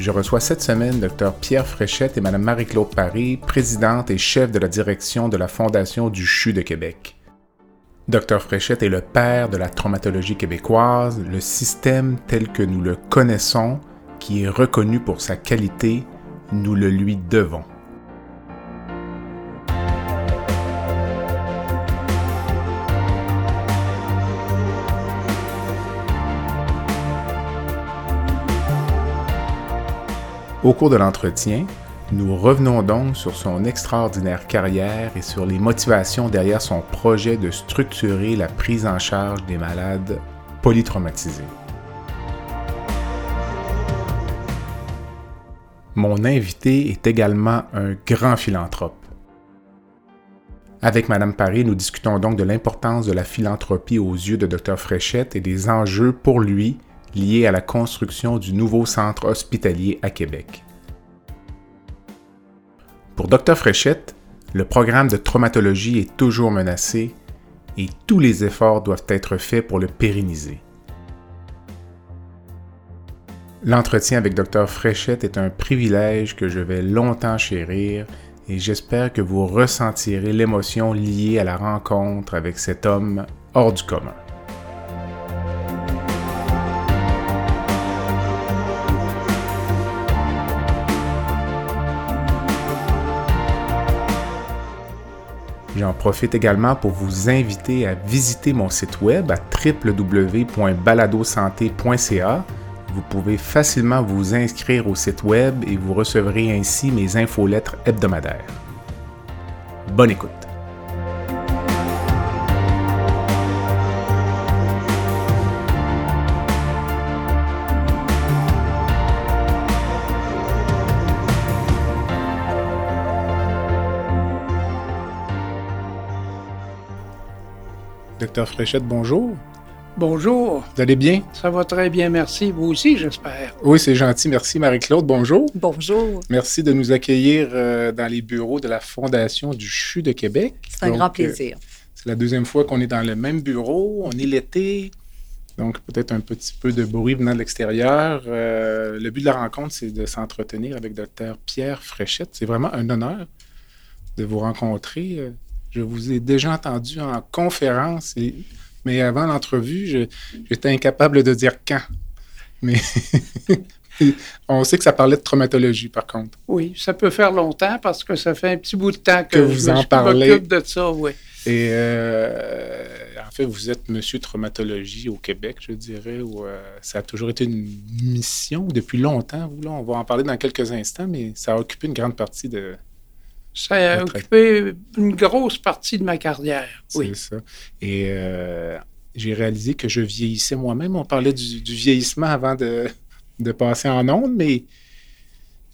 Je reçois cette semaine Dr Pierre Fréchette et Mme Marie-Claude Paris, présidente et chef de la direction de la Fondation du CHU de Québec. Dr Fréchette est le père de la traumatologie québécoise, le système tel que nous le connaissons, qui est reconnu pour sa qualité, nous le lui devons. Au cours de l'entretien, nous revenons donc sur son extraordinaire carrière et sur les motivations derrière son projet de structurer la prise en charge des malades polytraumatisés. Mon invité est également un grand philanthrope. Avec Madame Paris, nous discutons donc de l'importance de la philanthropie aux yeux de Dr Fréchette et des enjeux pour lui liés à la construction du nouveau centre hospitalier à Québec. Pour Dr Fréchette, le programme de traumatologie est toujours menacé et tous les efforts doivent être faits pour le pérenniser. L'entretien avec Dr Fréchette est un privilège que je vais longtemps chérir et j'espère que vous ressentirez l'émotion liée à la rencontre avec cet homme hors du commun. J'en profite également pour vous inviter à visiter mon site web à www.baladosanté.ca. Vous pouvez facilement vous inscrire au site web et vous recevrez ainsi mes infolettres hebdomadaires. Bonne écoute. Docteur Fréchette, bonjour. Bonjour. Vous allez bien? Ça va très bien, merci. Vous aussi, j'espère. Oui, c'est gentil. Merci, Marie-Claude. Bonjour. Bonjour. Merci de nous accueillir euh, dans les bureaux de la Fondation du CHU de Québec. C'est un grand plaisir. Euh, c'est la deuxième fois qu'on est dans le même bureau. On est l'été. Donc, peut-être un petit peu de bruit venant de l'extérieur. Euh, le but de la rencontre, c'est de s'entretenir avec Dr Pierre Fréchette. C'est vraiment un honneur de vous rencontrer. Je vous ai déjà entendu en conférence, mais avant l'entrevue, j'étais incapable de dire quand. Mais on sait que ça parlait de traumatologie, par contre. Oui, ça peut faire longtemps parce que ça fait un petit bout de temps que, que vous je en parlez. de ça, oui. Et euh, en fait, vous êtes monsieur traumatologie au Québec, je dirais, où euh, ça a toujours été une mission depuis longtemps. Vous, là, on va en parler dans quelques instants, mais ça a occupé une grande partie de, ça a occupé une grosse partie de ma carrière. Oui. C'est ça. Et euh, j'ai réalisé que je vieillissais moi-même. On parlait du, vieillissement avant de, de, passer en ondes, mais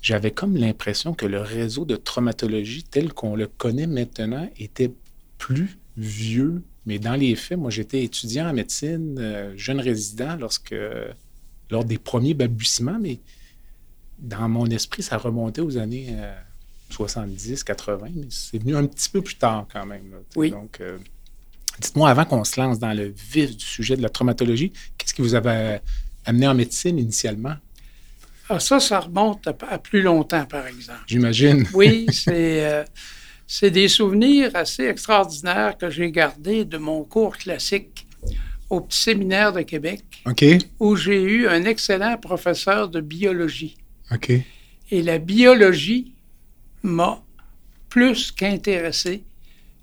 j'avais comme l'impression que le réseau de traumatologie tel qu'on le connaît maintenant était plus vieux. Mais dans les faits, moi, j'étais étudiant en médecine, euh, jeune résident lorsque, lors des premiers balbutiements, mais dans mon esprit, ça remontait aux années. Euh, 70, 80, mais c'est venu un petit peu plus tard quand même. oui. Donc, euh, dites-moi, avant qu'on se lance dans le vif du sujet de la traumatologie, qu'est-ce qui vous avait amené en médecine initialement? Ah, ça, ça remonte à, plus longtemps, par exemple. J'imagine. Oui, euh, c'est des souvenirs assez extraordinaires que j'ai gardés de mon cours classique au petit séminaire de Québec, où j'ai eu un excellent professeur de biologie. OK. Et la biologie m'a plus qu'intéressé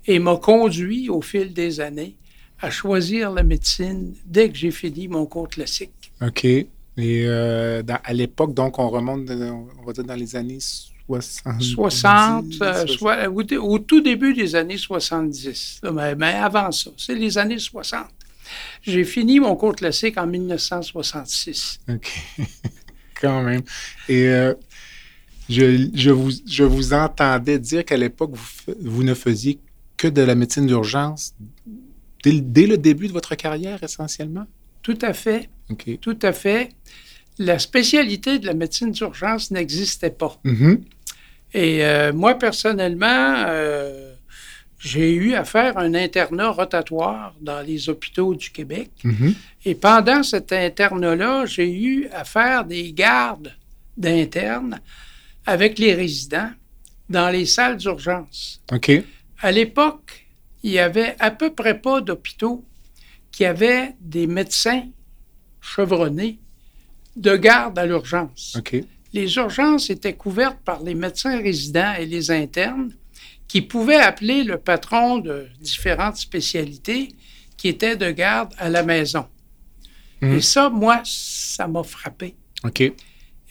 et m'a conduit au fil des années à choisir la médecine dès que j'ai fini mon cours classique. OK. Et euh, à l'époque, donc, on remonte, on va dire, dans les années 60. 60, euh, au, tout début des années 70. Mais, avant ça, c'est les années 60. J'ai fini mon cours classique en 1966. OK. Quand même. Et euh, je, vous, je vous entendais dire qu'à l'époque, vous, vous, ne faisiez que de la médecine d'urgence dès, le- dès le début de votre carrière, essentiellement? Tout à fait, tout à fait. La spécialité de la médecine d'urgence n'existait pas. Mhm. Et euh, moi, personnellement, euh, j'ai eu à faire un internat rotatoire dans les hôpitaux du Québec. Mhm. Et pendant cet internat-là, j'ai eu à faire des gardes d'internes avec les résidents dans les salles d'urgence. OK. À l'époque, il y avait à peu près pas d'hôpitaux qui avaient des médecins chevronnés de garde à l'urgence. OK. Les urgences étaient couvertes par les médecins résidents et les internes qui pouvaient appeler le patron de différentes spécialités qui étaient de garde à la maison. Mhm. Et ça, moi, ça m'a frappé. OK.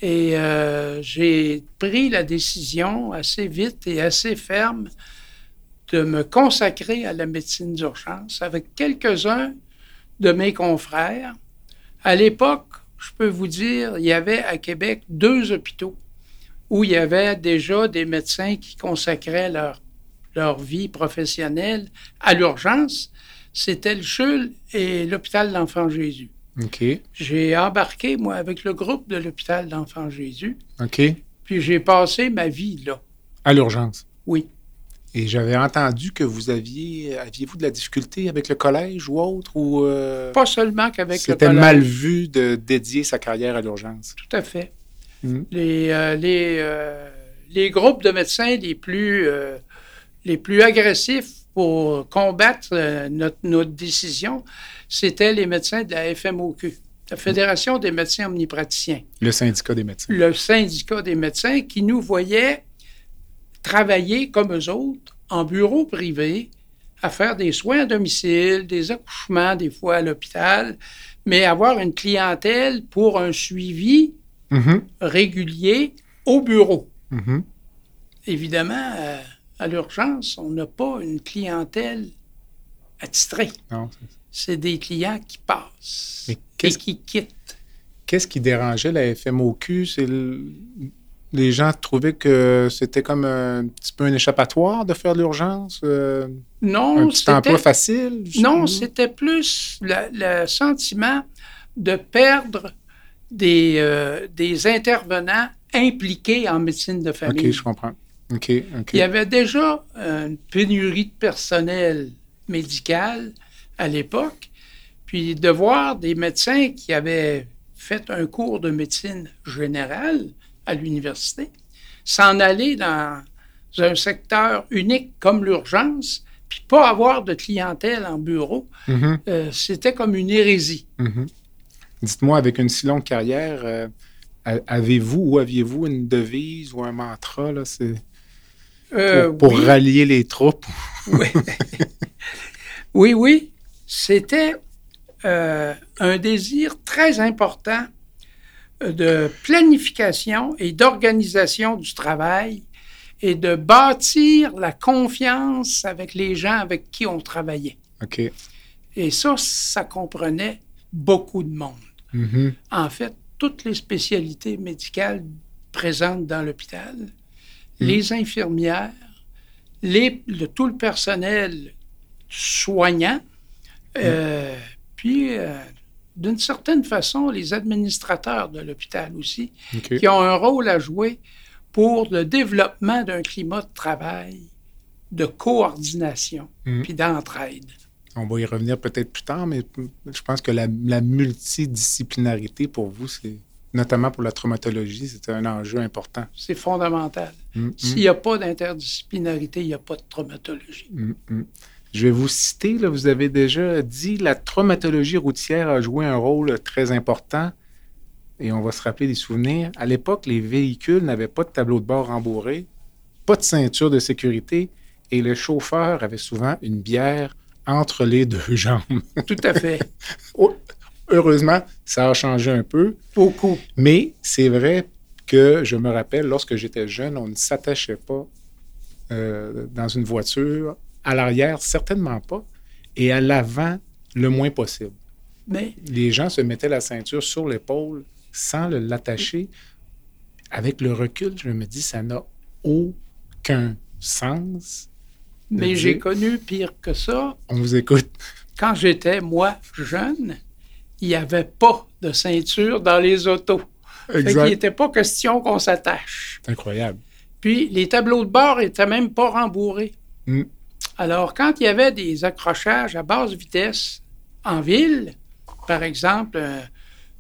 Et euh, j'ai pris la décision assez vite et assez ferme de me consacrer à la médecine d'urgence avec quelques-uns de mes confrères. À l'époque, je peux vous dire, il y avait à Québec deux hôpitaux où il y avait déjà des médecins qui consacraient leur, leur vie professionnelle à l'urgence. C'était le CHUL et l'hôpital de l'Enfant Jésus. J'ai embarqué, moi, avec le groupe de l'hôpital d'Enfant Jésus, OK. puis j'ai passé ma vie là. À l'urgence. Oui. Et j'avais entendu que vous aviez, aviez-vous de la difficulté avec le collège ou autre, ou euh, Pas seulement qu'avec le c'était collège. mal vu de dédier sa carrière à l'urgence? Tout à fait. Mhm. Les, euh, les, euh, les groupes de médecins les plus, les plus agressifs pour combattre notre, notre décision, c'était les médecins de la FMOQ, la Fédération des médecins omnipraticiens. Le syndicat des médecins. le syndicat des médecins qui nous voyait travailler comme eux autres en bureau privé à faire des soins à domicile, des accouchements des fois à l'hôpital, mais avoir une clientèle pour un suivi Mhm. régulier au bureau. Mhm. Évidemment, euh, à l'urgence, on n'a pas une clientèle attitrée. Non. C'est des clients qui passent et qu'est-ce- qui quittent. Qu'est-ce qui dérangeait la FMOQ? C'est le- Les gens trouvaient que c'était comme un petit peu un échappatoire de faire de l'urgence? euh, Non, un petit c'était- emploi facile? Non, c'était plus le, le sentiment de perdre des, euh, des intervenants impliqués en médecine de famille. OK, je comprends. OK, OK. Il y avait déjà une pénurie de personnel médical à l'époque, puis de voir des médecins qui avaient fait un cours de médecine générale à l'université s'en aller dans un secteur unique comme l'urgence, puis pas avoir de clientèle en bureau, Mhm, euh, c'était comme une hérésie. mhm. Dites-moi, avec une si longue carrière, euh, avez-vous ou aviez-vous une devise ou un mantra là, pour, Euh, pour oui. rallier les troupes? Oui, oui, oui. C'était euh, un désir très important euh, de planification et d'organisation du travail et de bâtir la confiance avec les gens avec qui on travaillait. OK. Et ça, ça comprenait beaucoup de monde. Mhm, En fait, toutes les spécialités médicales présentes dans l'hôpital, les infirmières, les, le- tout le personnel soignant, euh, puis euh, d'une certaine façon, les administrateurs de l'hôpital aussi, qui ont un rôle à jouer pour le développement d'un climat de travail, de coordination, Mhm. puis d'entraide. On va y revenir peut-être plus tard, mais je pense que la, la multidisciplinarité pour vous, c'est notamment pour la traumatologie, c'est un enjeu important. C'est fondamental. Mm, S'il n'y a pas d'interdisciplinarité, il n'y a pas de traumatologie. mm, mm. Je vais vous citer, là, vous avez déjà dit la traumatologie routière a joué un rôle très important et on va se rappeler des souvenirs. À l'époque, les véhicules n'avaient pas de tableau de bord rembourré, pas de ceinture de sécurité et le chauffeur avait souvent une bière entre les deux jambes. Tout à fait. Heureusement, ça a changé un peu. Beaucoup. Mais c'est vrai que je me rappelle, lorsque j'étais jeune, on ne s'attachait pas euh, dans une voiture. À l'arrière, certainement pas. Et à l'avant, le moins possible. Mais Les gens se mettaient la ceinture sur l'épaule sans l'attacher. Avec le recul, je me dis, ça n'a aucun sens. Mais j'ai connu pire que ça. On vous écoute. Quand j'étais, moi, jeune, il n'y avait pas de ceinture dans les autos. Exact. il n'était pas question qu'on s'attache. C'est incroyable. Puis les tableaux de bord n'étaient même pas rembourrés. Mm. Alors, quand il y avait des accrochages à basse vitesse en ville, par exemple,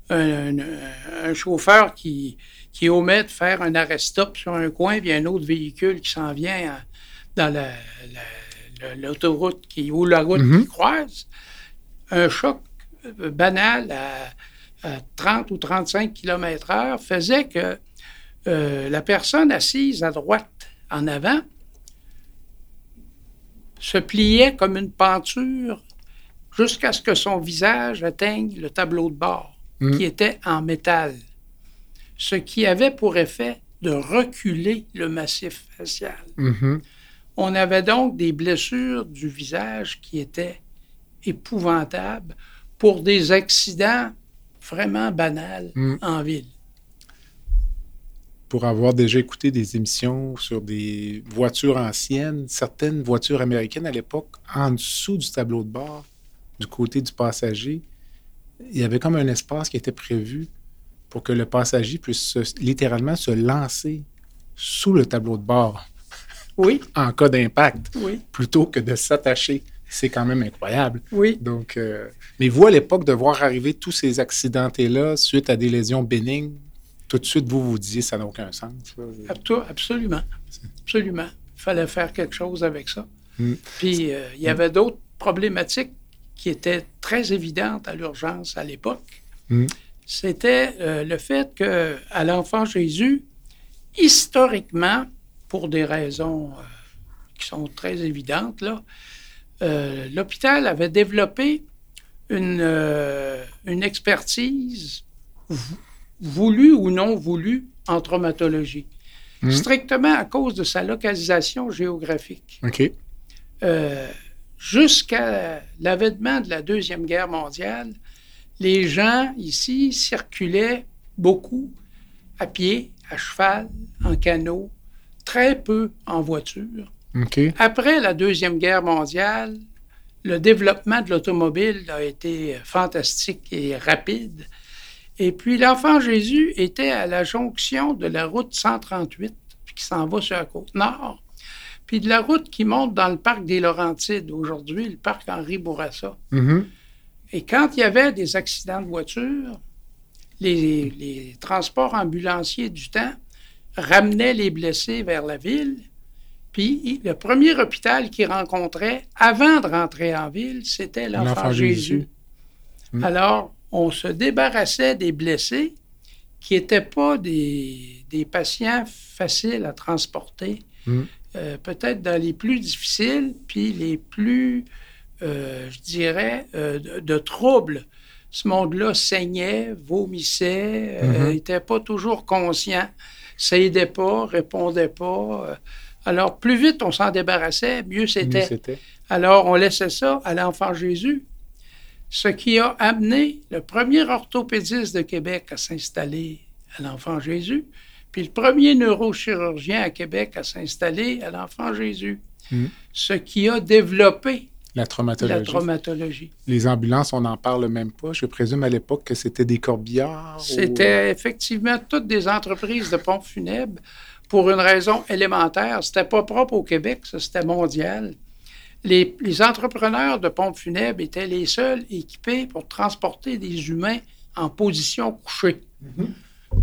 un, chauffeur qui, qui omet de faire un arrêt-stop sur un coin, puis un autre véhicule qui s'en vient dans l'autoroute qui, ou la route mm-hmm. qui croise, un choc euh, banal à, 30 ou 35 km h faisait que euh, la personne assise à droite en avant se pliait comme une peinture jusqu'à ce que son visage atteigne le tableau de bord, mm. qui était en métal, ce qui avait pour effet de reculer le massif facial. Mm-hmm. On avait donc des blessures du visage qui étaient épouvantables pour des accidents vraiment banals mm. en ville pour avoir déjà écouté des émissions sur des voitures anciennes, certaines voitures américaines à l'époque, en dessous du tableau de bord, du côté du passager, il y avait comme un espace qui était prévu pour que le passager puisse littéralement se lancer sous le tableau de bord. Oui. en cas d'impact. Oui. Plutôt que de s'attacher. C'est quand même incroyable. Oui. Donc, euh, mais vous, à l'époque, de voir arriver tous ces accidentés-là suite à des lésions bénignes, tout de suite, vous vous disiez ça n'a aucun sens. Absolument. Absolument. Il fallait faire quelque chose avec ça. Mm. Puis, euh, il y avait d'autres problématiques qui étaient très évidentes à l'urgence à l'époque. Mm. C'était euh, le fait que à l'enfant Jésus, historiquement, pour des raisons euh, qui sont très évidentes, là, l'hôpital avait développé une, une expertise voulu ou non voulu en traumatologie, hmm. strictement à cause de sa localisation géographique. OK. Euh, jusqu'à l'avènement de la Deuxième Guerre mondiale, les gens ici circulaient beaucoup à pied, à cheval, en canot, très peu en voiture. Après la Deuxième Guerre mondiale, le développement de l'automobile a été fantastique et rapide. Et puis l'enfant Jésus était à la jonction de la route 138, qui s'en va sur la côte nord, puis de la route qui monte dans le parc des Laurentides, aujourd'hui, le parc Henri Bourassa. Mm-hmm. Et quand il y avait des accidents de voiture, les, transports ambulanciers du temps ramenaient les blessés vers la ville. Puis le premier hôpital qu'ils rencontraient avant de rentrer en ville, c'était l'enfant Jésus. Mm. Alors, on se débarrassait des blessés qui n'étaient pas des, patients faciles à transporter. Mm. Euh, peut-être dans les plus difficiles, puis les plus, euh, je dirais, euh, de, troubles. Ce monde-là saignait, vomissait, n'était mm-hmm. pas toujours conscient, s'aidait pas, répondait pas. Alors, plus vite on s'en débarrassait, mieux c'était. Alors, on laissait ça à l'enfant Jésus ce qui a amené le premier orthopédiste de Québec à s'installer à l'Enfant Jésus, puis le premier neurochirurgien à Québec à s'installer à l'Enfant Jésus, hmm. ce qui a développé la traumatologie. la traumatologie. Les ambulances, on n'en parle même pas. Je présume à l'époque que c'était des corbillards. C'était effectivement toutes des entreprises de pompes funèbres pour une raison élémentaire. C'était pas propre au Québec, ça, c'était mondial les, entrepreneurs de pompes funèbres étaient les seuls équipés pour transporter des humains en position couchée. Mm-hmm.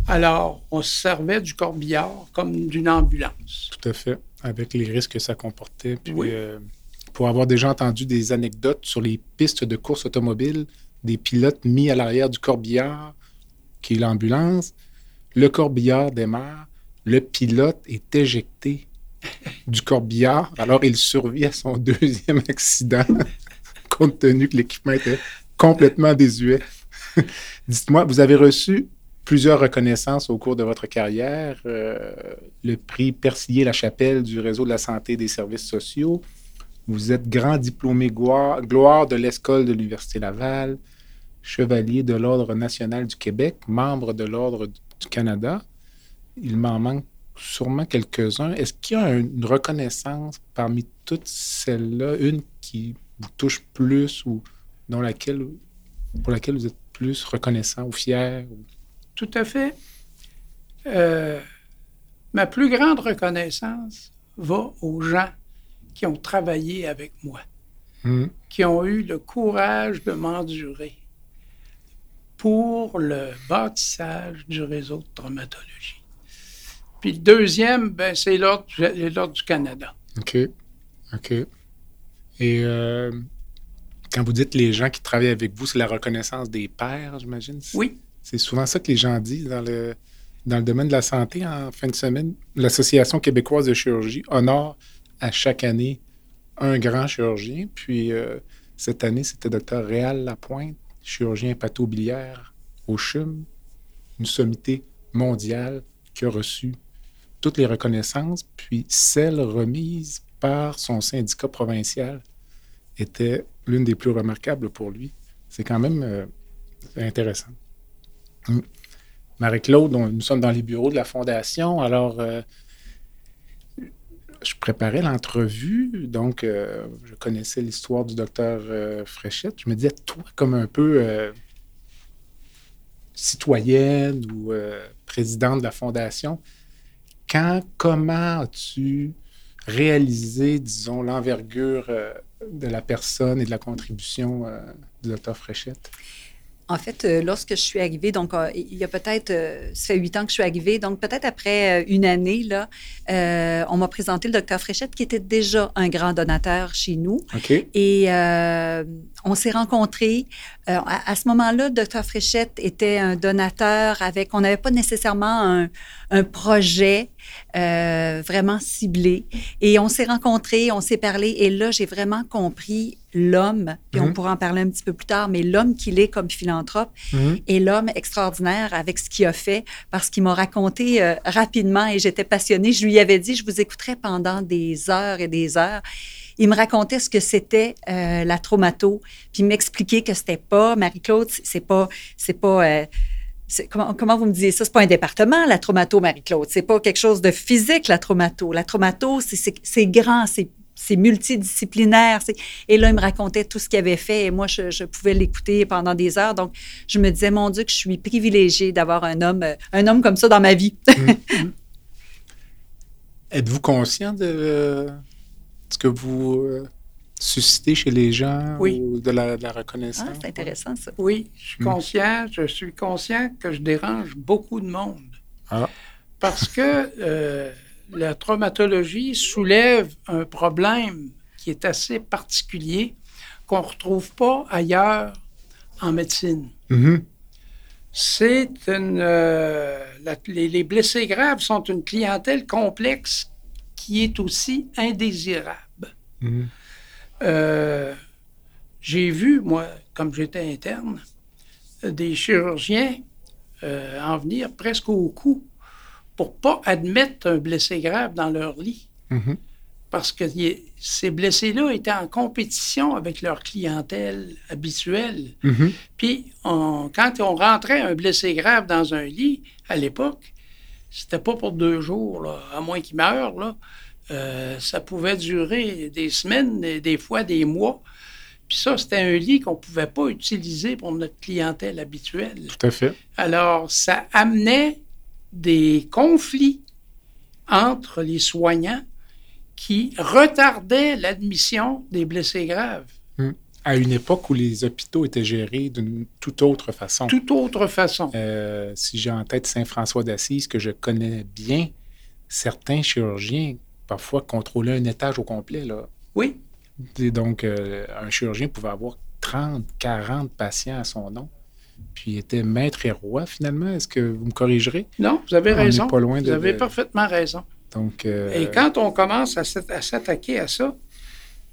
Alors, on se servait du corbillard comme d'une ambulance. Tout à fait, avec les risques que ça comportait. Puis, euh, pour avoir déjà entendu des anecdotes sur les pistes de course automobile, des pilotes mis à l'arrière du corbillard, qui est l'ambulance, le corbillard démarre, le pilote est éjecté du corbillard. Alors, il survit à son deuxième accident, compte tenu que l'équipement était complètement désuet. Dites-moi, vous avez reçu plusieurs reconnaissances au cours de votre carrière. Euh, le prix Persillé-la-Chapelle du Réseau de la santé et des services sociaux. Vous êtes grand diplômé gloire, gloire de l'École de l'Université Laval, chevalier de l'Ordre national du Québec, membre de l'Ordre du Canada. Il m'en manque sûrement quelques-uns. Est-ce qu'il y a une reconnaissance parmi toutes celles-là, une qui vous touche plus ou dans laquelle, pour laquelle vous êtes plus reconnaissant ou fier? Tout à fait. Euh, ma plus grande reconnaissance va aux gens qui ont travaillé avec moi, Hmm. qui ont eu le courage de m'endurer pour le bâtissage du réseau de traumatologie. Puis le deuxième, ben, c'est l'Ordre du Canada. OK. OK. Et euh, quand vous dites les gens qui travaillent avec vous, c'est la reconnaissance des pairs, j'imagine? Oui, C'est souvent ça que les gens disent dans le, dans le domaine de la santé en fin de semaine. L'Association québécoise de chirurgie honore à chaque année un grand chirurgien. Puis euh, cette année, c'était Dr. Réal Lapointe, chirurgien hépatobiliaire au CHUM, une sommité mondiale qui a reçu toutes les reconnaissances, puis celle remise par son syndicat provincial était l'une des plus remarquables pour lui. C'est quand même euh, intéressant. Mm. Marie-Claude, nous sommes dans les bureaux de la Fondation. Alors, euh, je préparais l'entrevue, donc euh, je connaissais l'histoire du docteur Fréchette. Je me disais, toi, comme un peu citoyenne ou présidente de la Fondation, quand, comment as-tu réalisé, disons, l'envergure euh, de la personne et de la contribution euh, du docteur Fréchette? En fait, euh, lorsque je suis arrivée, donc euh, il y a peut-être, euh, ça fait huit ans que je suis arrivée, donc peut-être après euh, une année, là, euh, on m'a présenté le docteur Fréchette, qui était déjà un grand donateur chez nous. Et euh, on s'est rencontrés. Euh, à, à ce moment-là, docteur Fréchette était un donateur avec, on n'avait pas nécessairement un, un projet euh, vraiment ciblé. Et on s'est rencontrés, on s'est parlé, et là, j'ai vraiment compris l'homme, puis on Mhm. pourra en parler un petit peu plus tard, mais l'homme qu'il est comme philanthrope Mhm. et l'homme extraordinaire avec ce qu'il a fait, parce qu'il m'a raconté euh, rapidement et j'étais passionnée. Je lui avais dit, je vous écouterai pendant des heures et des heures. Il me racontait ce que c'était euh, la traumato, puis il m'expliquait que c'était pas, Marie-Claude, c'est- pas, c'est pas, euh, comment, comment vous me disiez ça? C'est pas un département, la traumato, Marie-Claude. C'est pas quelque chose de physique, la traumato. La traumato, c'est- grand, c'est c'est multidisciplinaire. Et là, il me racontait tout ce qu'il avait fait et moi, je, je pouvais l'écouter pendant des heures. Donc, je me disais, mon Dieu, que je suis privilégiée d'avoir un homme, euh, un homme comme ça dans ma vie. Êtes-vous conscient de ce que vous euh, suscitez chez les gens Oui. ou de la, de la reconnaissance? Ah, c'est intéressant, ça. oui, je suis Mm. conscient, je suis conscient que je dérange beaucoup de monde. Ah. Parce que euh, la traumatologie soulève un problème qui est assez particulier qu'on ne retrouve pas ailleurs en médecine. Mhm. C'est une. euh, la- les, les blessés graves sont une clientèle complexe qui est aussi indésirable. Mhm. Euh, J'ai vu, moi, comme j'étais interne, des chirurgiens euh, en venir presque au cou pour pas admettre un blessé grave dans leur lit. Mhm. Parce que y- ces blessés-là étaient en compétition avec leur clientèle habituelle. Mhm. Puis, on- quand on rentrait un blessé grave dans un lit, à l'époque, c'était pas pour deux jours, là, à moins qu'il meure. Là. Euh, ça pouvait durer des semaines, des fois des mois. Puis ça, c'était un lit qu'on pouvait pas utiliser pour notre clientèle habituelle. Tout à fait. Alors, ça amenait des conflits entre les soignants qui retardaient l'admission des blessés graves. À une époque où les hôpitaux étaient gérés d'une toute autre façon. Toute autre façon. Euh, si j'ai en tête Saint-François d'Assise, que je connais bien, certains chirurgiens parfois contrôlaient un étage au complet. Là. Oui, Et donc, euh, un chirurgien pouvait avoir 30, 40 patients à son nom. Puis était maître et roi, finalement. Est-ce que vous me corrigerez? non, vous avez On raison. pas loin Vous de- avez de- parfaitement raison. Donc, euh, Et quand on commence à s'attaquer à ça,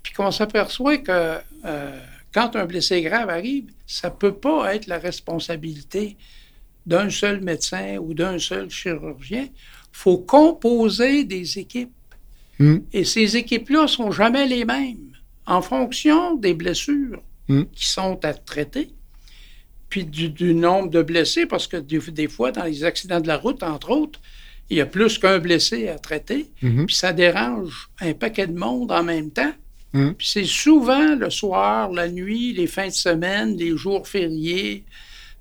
puis qu'on s'aperçoit que euh, quand un blessé grave arrive, ça ne peut pas être la responsabilité d'un seul médecin ou d'un seul chirurgien. Il faut composer des équipes. Hmm. Et ces équipes-là ne sont jamais les mêmes en fonction des blessures Hmm. qui sont à traiter, puis du, du nombre de blessés, parce que des, des fois, dans les accidents de la route, entre autres, il y a plus qu'un blessé à traiter, Mhm. puis ça dérange un paquet de monde en même temps. Puis c'est souvent le soir, la nuit, les fins de semaine, les jours fériés,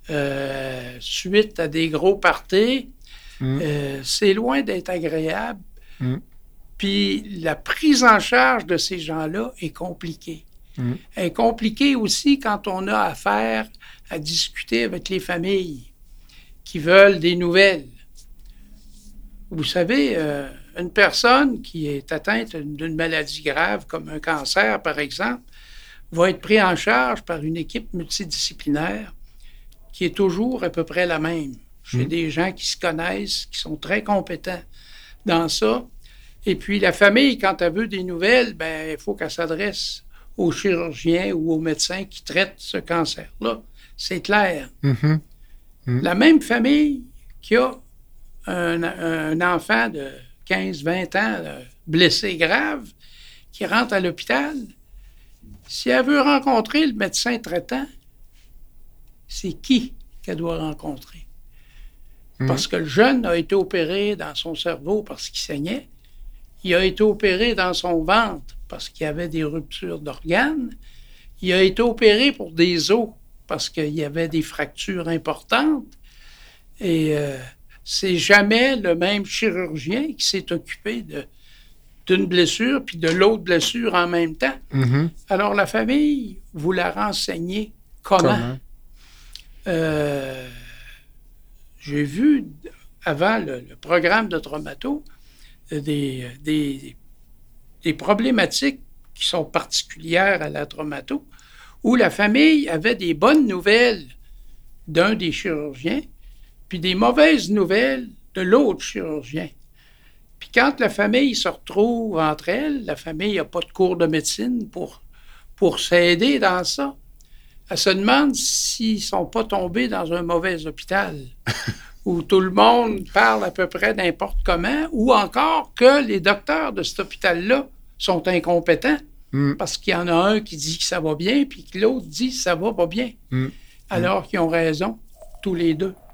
euh, suite à des gros parties. Mhm. Euh, c'est loin d'être agréable. Mhm. Puis la prise en charge de ces gens-là est compliquée. Elle est compliquée aussi quand on a affaire à discuter avec les familles qui veulent des nouvelles. Vous savez, euh, une personne qui est atteinte d'une maladie grave, comme un cancer par exemple, va être prise en charge par une équipe multidisciplinaire qui est toujours à peu près la même. J'ai Mhm. des gens qui se connaissent, qui sont très compétents dans ça. Et puis la famille, quand elle veut des nouvelles, ben il faut qu'elle s'adresse au chirurgien ou au médecin qui traite ce cancer-là. C'est clair. Mhm. La même famille qui a un, un enfant de 15-20 ans euh, blessé grave, qui rentre à l'hôpital, si elle veut rencontrer le médecin traitant, c'est qui qu'elle doit rencontrer? Mhm. Parce que le jeune a été opéré dans son cerveau parce qu'il saignait. Il a été opéré dans son ventre parce qu'il y avait des ruptures d'organes. Il a été opéré pour des os parce qu'il y avait des fractures importantes. Et euh, c'est jamais le même chirurgien qui s'est occupé de, d'une blessure puis de l'autre blessure en même temps. Mhm. Alors la famille, vous la renseignez comment? Comment? Euh, j'ai vu avant le, le programme de traumato euh, des, des, des problématiques qui sont particulières à la traumato, où la famille avait des bonnes nouvelles d'un des chirurgiens, puis des mauvaises nouvelles de l'autre chirurgien. Puis quand la famille se retrouve entre elles, la famille n'a pas de cours de médecine pour, pour s'aider dans ça. Elle se demande s'ils ne sont pas tombés dans un mauvais hôpital où tout le monde parle à peu près n'importe comment, ou encore que les docteurs de cet hôpital-là sont incompétents Mm. parce qu'il y en a un qui dit que ça va bien, puis que l'autre dit que ça va pas bien, Mm. alors qu'ils ont raison, tous les deux.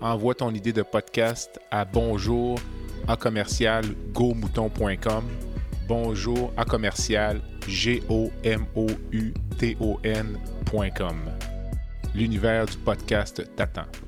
Envoie ton idée de podcast à bonjour à commercial gomouton.com. Bonjour à commercial g. L'univers du podcast t'attend.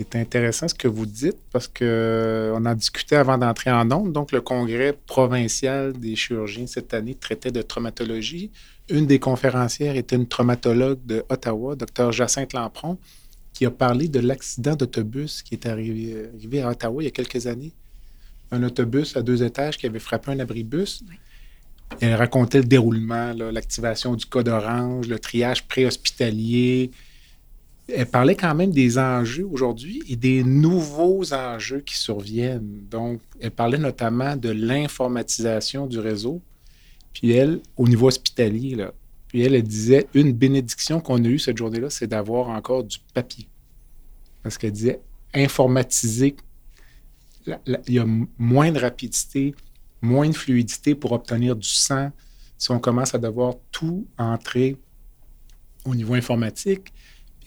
C'est intéressant ce que vous dites parce que on en discutait avant d'entrer en ondes. Donc, le congrès provincial des chirurgiens cette année traitait de traumatologie. Une des conférencières était une traumatologue de Ottawa, Dr Jacinthe Lampron, qui a parlé de l'accident d'autobus qui est arrivé, arrivé à Ottawa il y a quelques années. Un autobus à deux étages qui avait frappé un abribus. Elle racontait le déroulement, l'activation du code orange, le triage préhospitalier, elle parlait quand même des enjeux aujourd'hui et des nouveaux enjeux qui surviennent. Donc, elle parlait notamment de l'informatisation du réseau. Puis elle, au niveau hospitalier, là, puis elle, elle disait, une bénédiction qu'on a eue cette journée-là, c'est d'avoir encore du papier. Parce qu'elle disait, informatiser, il y a moins de rapidité, moins de fluidité pour obtenir du sang. si on commence à devoir tout entrer au niveau informatique.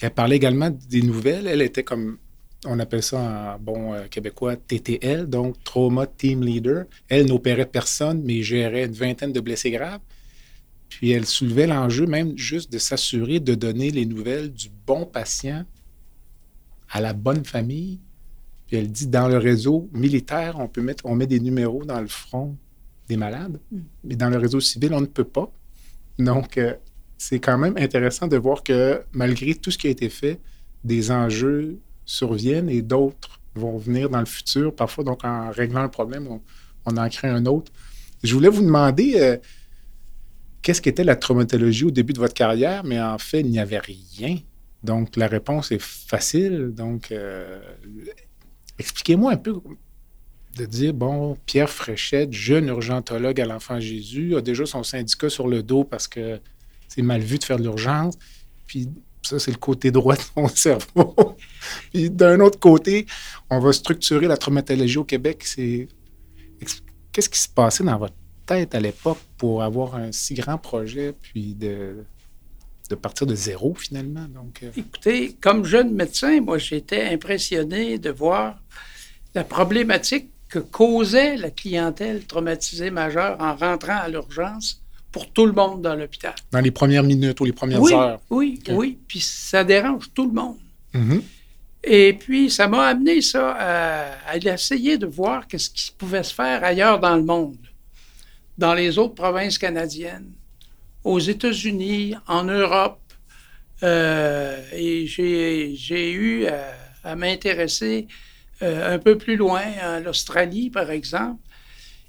Elle parlait également des nouvelles. Elle était comme, on appelle ça en bon euh, québécois, TTL, donc Trauma Team Leader. Elle n'opérait personne, mais gérait une vingtaine de blessés graves. Puis elle soulevait l'enjeu même juste de s'assurer de donner les nouvelles du bon patient à la bonne famille. Puis elle dit, dans le réseau militaire, on peut mettre, on met des numéros dans le front des malades, mm. mais dans le réseau civil, on ne peut pas. Donc, euh, c'est quand même intéressant de voir que malgré tout ce qui a été fait, des enjeux surviennent et d'autres vont venir dans le futur. Parfois, donc, en réglant un problème, on, en crée un autre. Je voulais vous demander euh, qu'est-ce qu'était la traumatologie au début de votre carrière, mais en fait, il n'y avait rien. Donc, la réponse est facile. Donc, euh, expliquez-moi un peu de dire, bon, Pierre Fréchette, jeune urgentologue à l'Enfant Jésus, a déjà son syndicat sur le dos parce que c'est mal vu de faire de l'urgence. Puis ça, c'est le côté droit de mon cerveau. Puis d'un autre côté, on va structurer la traumatologie au Québec. Qu'est-ce qui se passait dans votre tête à l'époque pour avoir un si grand projet, puis de, partir de zéro finalement? Euh, Écoutez, comme jeune médecin, moi, j'étais impressionné de voir la problématique que causait la clientèle traumatisée majeure en rentrant à l'urgence pour tout le monde dans l'hôpital. Dans les premières minutes ou les premières heures. Oui, oui. Puis ça dérange tout le monde. Mm-hmm. Et puis, ça m'a amené ça à, essayer de voir qu'est-ce qui pouvait se faire ailleurs dans le monde, dans les autres provinces canadiennes, aux États-Unis, en Europe. Euh, et j'ai eu à, m'intéresser euh, un peu plus loin, à l'Australie, par exemple.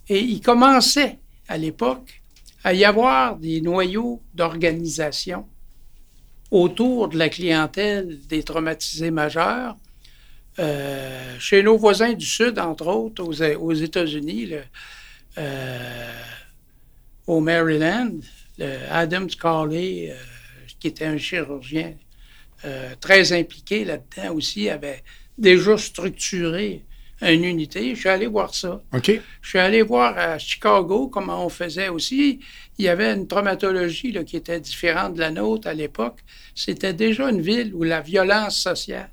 Et il commençait à l'époque à y avoir des noyaux d'organisation autour de la clientèle des traumatisés majeurs. Euh, chez nos voisins du Sud, entre autres, aux, États-Unis, euh, au Maryland, Adam Scarley, euh, qui était un chirurgien très impliqué là-dedans aussi, avait déjà structuré une unité. Je suis allé voir ça. OK. Je suis allé voir à Chicago comment on faisait aussi. Il y avait une traumatologie là, qui était différente de la nôtre à l'époque. C'était déjà une ville où la violence sociale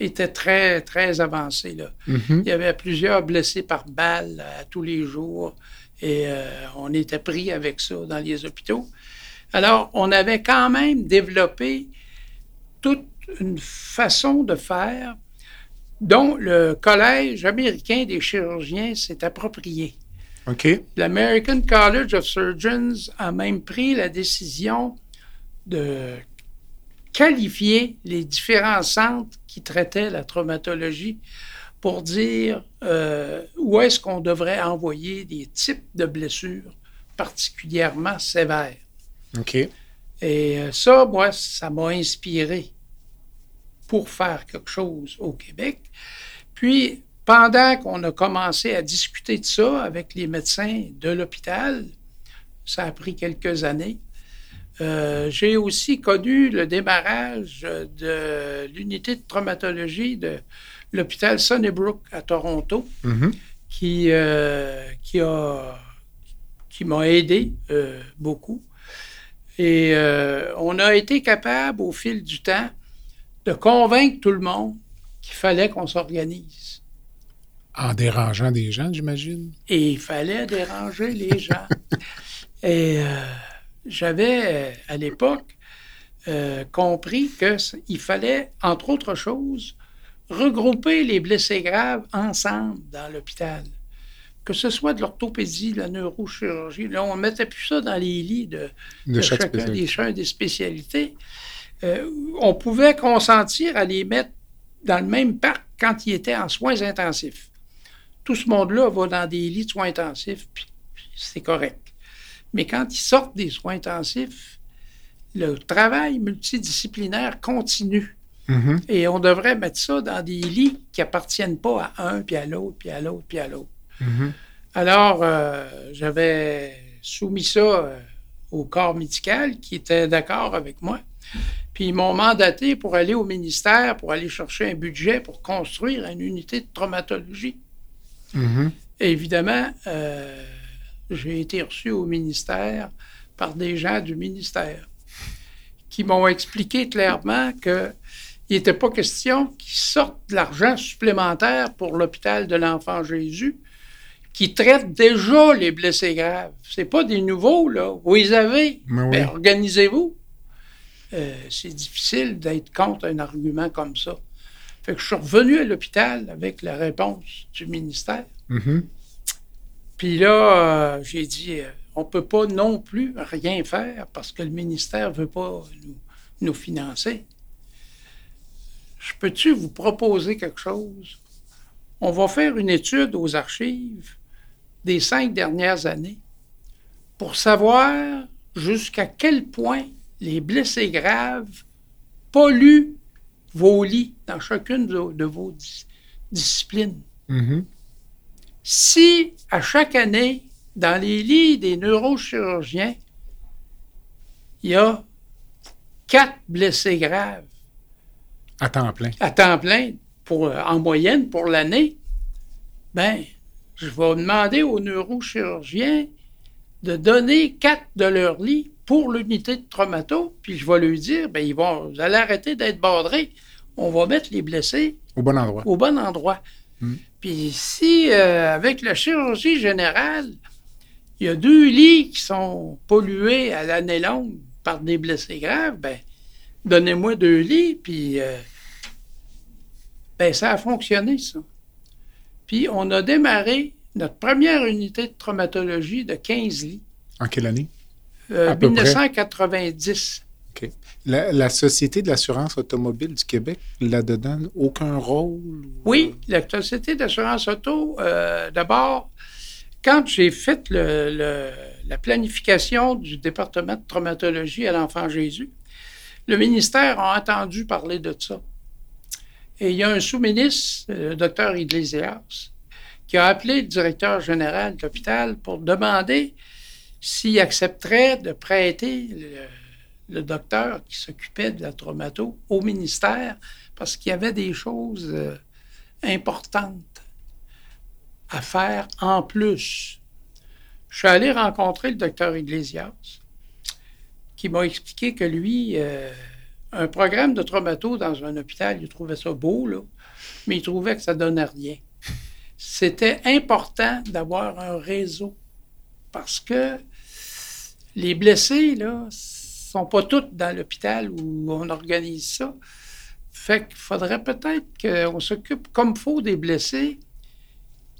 était très, très avancée. Là. Mm-hmm. Il y avait plusieurs blessés par balle à tous les jours et euh, on était pris avec ça dans les hôpitaux. Alors, on avait quand même développé toute une façon de faire dont le Collège américain des chirurgiens s'est approprié. OK. L'American College of Surgeons a même pris la décision de qualifier les différents centres qui traitaient la traumatologie pour dire euh, où est-ce qu'on devrait envoyer des types de blessures particulièrement sévères. OK. Et euh, ça, moi, ça m'a inspiré pour faire quelque chose au Québec. Puis, pendant qu'on a commencé à discuter de ça avec les médecins de l'hôpital, ça a pris quelques années. Euh, j'ai aussi connu le démarrage de l'unité de traumatologie de l'hôpital Sunnybrook à Toronto, mm-hmm. qui, euh, qui, a, qui m'a aidé euh, beaucoup. Et on a été capable, au fil du temps, de convaincre tout le monde qu'il fallait qu'on s'organise. En dérangeant des gens, j'imagine. Et il fallait déranger les gens. Et euh, j'avais, euh, à l'époque, euh, compris qu'il fallait, entre autres choses, regrouper les blessés graves ensemble dans l'hôpital. Que ce soit de l'orthopédie, de la neurochirurgie, là, on ne mettait plus ça dans les lits de, chacun des, des spécialités. Euh, on pouvait consentir à les mettre dans le même parc quand ils étaient en soins intensifs. Tout ce monde-là va dans des lits de soins intensifs, puis c'est correct. Mais quand ils sortent des soins intensifs, le travail multidisciplinaire continue. Mm-hmm. Et on devrait mettre ça dans des lits qui appartiennent pas à un, puis à l'autre, puis à l'autre, puis à l'autre. Mm-hmm. Alors, euh, j'avais soumis ça euh, au corps médical qui était d'accord avec moi. Puis ils m'ont mandaté pour aller au ministère, pour aller chercher un budget pour construire une unité de traumatologie. Mm-hmm. évidemment, euh, j'ai été reçu au ministère par des gens du ministère qui m'ont expliqué clairement qu'il n'était pas question qu'ils sortent de l'argent supplémentaire pour l'hôpital de l'Enfant Jésus, qui traite déjà les blessés graves. C'est pas des nouveaux, là. Vous les avez? Mais oui. Ben, organisez-vous. Euh, c'est difficile d'être contre un argument comme ça. Fait que je suis revenu à l'hôpital avec la réponse du ministère. Mhm. Puis là, euh, j'ai dit, euh, on peut pas non plus rien faire parce que le ministère veut pas nous, nous financer. Je peux-tu vous proposer quelque chose? On va faire une étude aux archives des cinq dernières années pour savoir jusqu'à quel point les blessés graves polluent vos lits dans chacune de, de vos dis- disciplines. Mhm. Si à chaque année, dans les lits des neurochirurgiens, il y a quatre blessés graves À temps plein. à temps plein pour, en moyenne pour l'année, ben, je vais demander aux neurochirurgiens de donner quatre de leurs lits pour l'unité de traumato, puis je vais leur dire, ben, ils vont, vous allez arrêter d'être badrés. On va mettre les blessés Au bon endroit. au bon endroit. Mm. Puis si, euh, avec la chirurgie générale, il y a deux lits qui sont pollués à l'année longue par des blessés graves, ben, donnez-moi deux lits, puis euh, ben, ça a fonctionné, ça. Puis on a démarré notre première unité de traumatologie de 15 lits, En quelle année? Euh, À peu près. 1990. La, la Société de l'assurance automobile du Québec, là-dedans, aucun rôle? ou- Oui, la Société d'assurance auto, euh, d'abord, quand j'ai fait le- le- la planification du département de traumatologie à l'Enfant Jésus, le ministère a entendu parler de ça. Et il y a un sous-ministre, le docteur Iglesias, qui a appelé le directeur général de l'hôpital pour demander s'il accepterait de prêter le, docteur qui s'occupait de la traumato au ministère parce qu'il y avait des choses euh, importantes à faire en plus. Je suis allé rencontrer le docteur Iglesias, qui m'a expliqué que lui, euh, un programme de traumato dans un hôpital, il trouvait ça beau, mais il trouvait que ça donnait rien. C'était important d'avoir un réseau parce que les blessés, là, sont pas tous dans l'hôpital où on organise ça. Fait qu'il faudrait peut-être qu'on s'occupe comme faut des blessés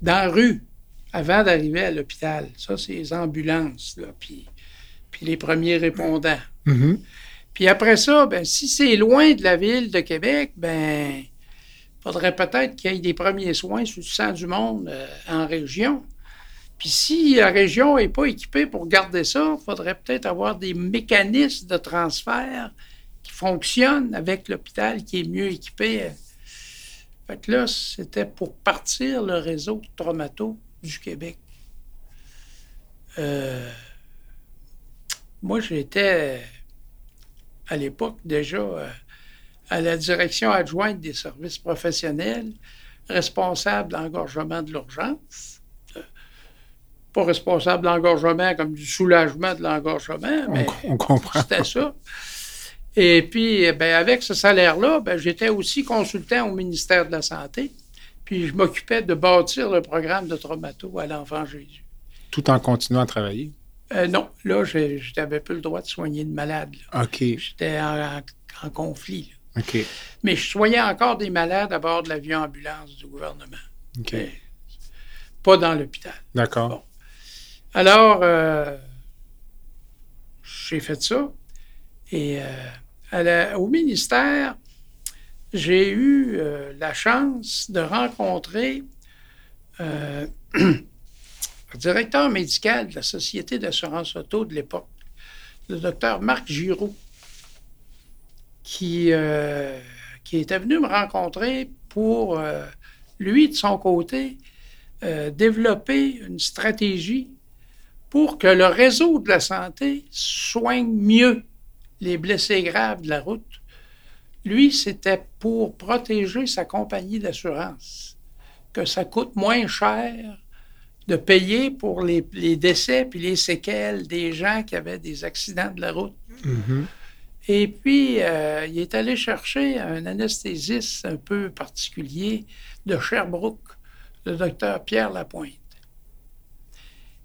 dans la rue avant d'arriver à l'hôpital. Ça, c'est les ambulances, là, puis, puis les premiers répondants. Mhm. Puis après ça, ben, si c'est loin de la ville de Québec, ben, faudrait peut-être qu'il y ait des premiers soins sur le sang du monde euh, en région. Puis si la région n'est pas équipée pour garder ça, il faudrait peut-être avoir des mécanismes de transfert qui fonctionnent avec l'hôpital qui est mieux équipé. Fait que là, c'était pour partir le réseau de traumato du Québec. Euh, moi, j'étais à l'époque déjà euh, à la direction adjointe des services professionnels, responsable d'engorgement de l'urgence. Pas responsable d'engorgement comme du soulagement de l'engorgement, mais on comprend. c'était ça. Et puis, eh ben, avec ce salaire-là, ben, j'étais aussi consultant au ministère de la Santé. Puis, je m'occupais de bâtir le programme de traumato à l'Enfant Jésus. Tout en continuant à travailler? Euh, non, là, je n'avais plus le droit de soigner de malades. là. OK. J'étais en, en- en conflit. là. OK. Mais je soignais encore des malades à bord de l'avion ambulance du gouvernement. OK. Mais pas dans l'hôpital. D'accord. Bon. Alors, euh, j'ai fait ça. Et euh, au ministère, j'ai eu euh, la chance de rencontrer le directeur médical de la Société d'assurance auto de l'époque, le docteur Marc Giraud, qui, était venu me rencontrer pour, lui, de son côté, développer une stratégie pour que le réseau de la santé soigne mieux les blessés graves de la route. Lui, c'était pour protéger sa compagnie d'assurance, que ça coûte moins cher de payer pour les, les décès puis les séquelles des gens qui avaient des accidents de la route. Mhm. Et puis, euh, il est allé chercher un anesthésiste un peu particulier de Sherbrooke, le docteur Pierre Lapointe.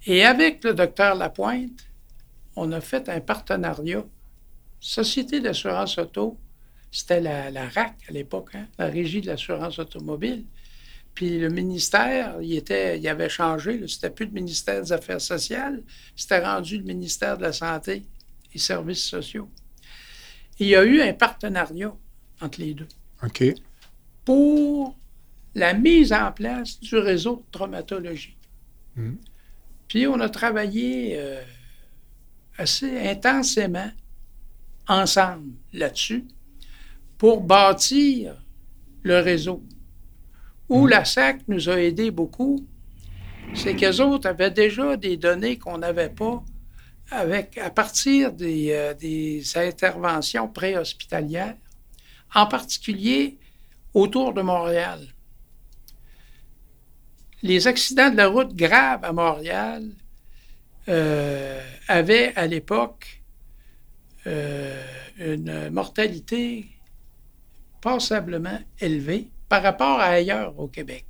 Et avec le docteur Lapointe, on a fait un partenariat. Société d'assurance auto, c'était la, la RAC à l'époque, hein, la Régie de l'assurance automobile. Puis le ministère, il, était, il avait changé. C'était plus le ministère des Affaires sociales, c'était rendu le ministère de la Santé et Services sociaux. Il y a eu un partenariat entre les deux OK. pour la mise en place du réseau de traumatologie. Mhm. Puis on a travaillé euh, assez intensément ensemble là-dessus pour bâtir le réseau. Où la SAC nous a aidé beaucoup, c'est qu'eux autres avaient déjà des données qu'on n'avait pas avec, à partir des, euh, des interventions préhospitalières, en particulier autour de Montréal. Les accidents de la route graves à Montréal euh, avaient à l'époque euh, une mortalité passablement élevée par rapport à ailleurs au Québec.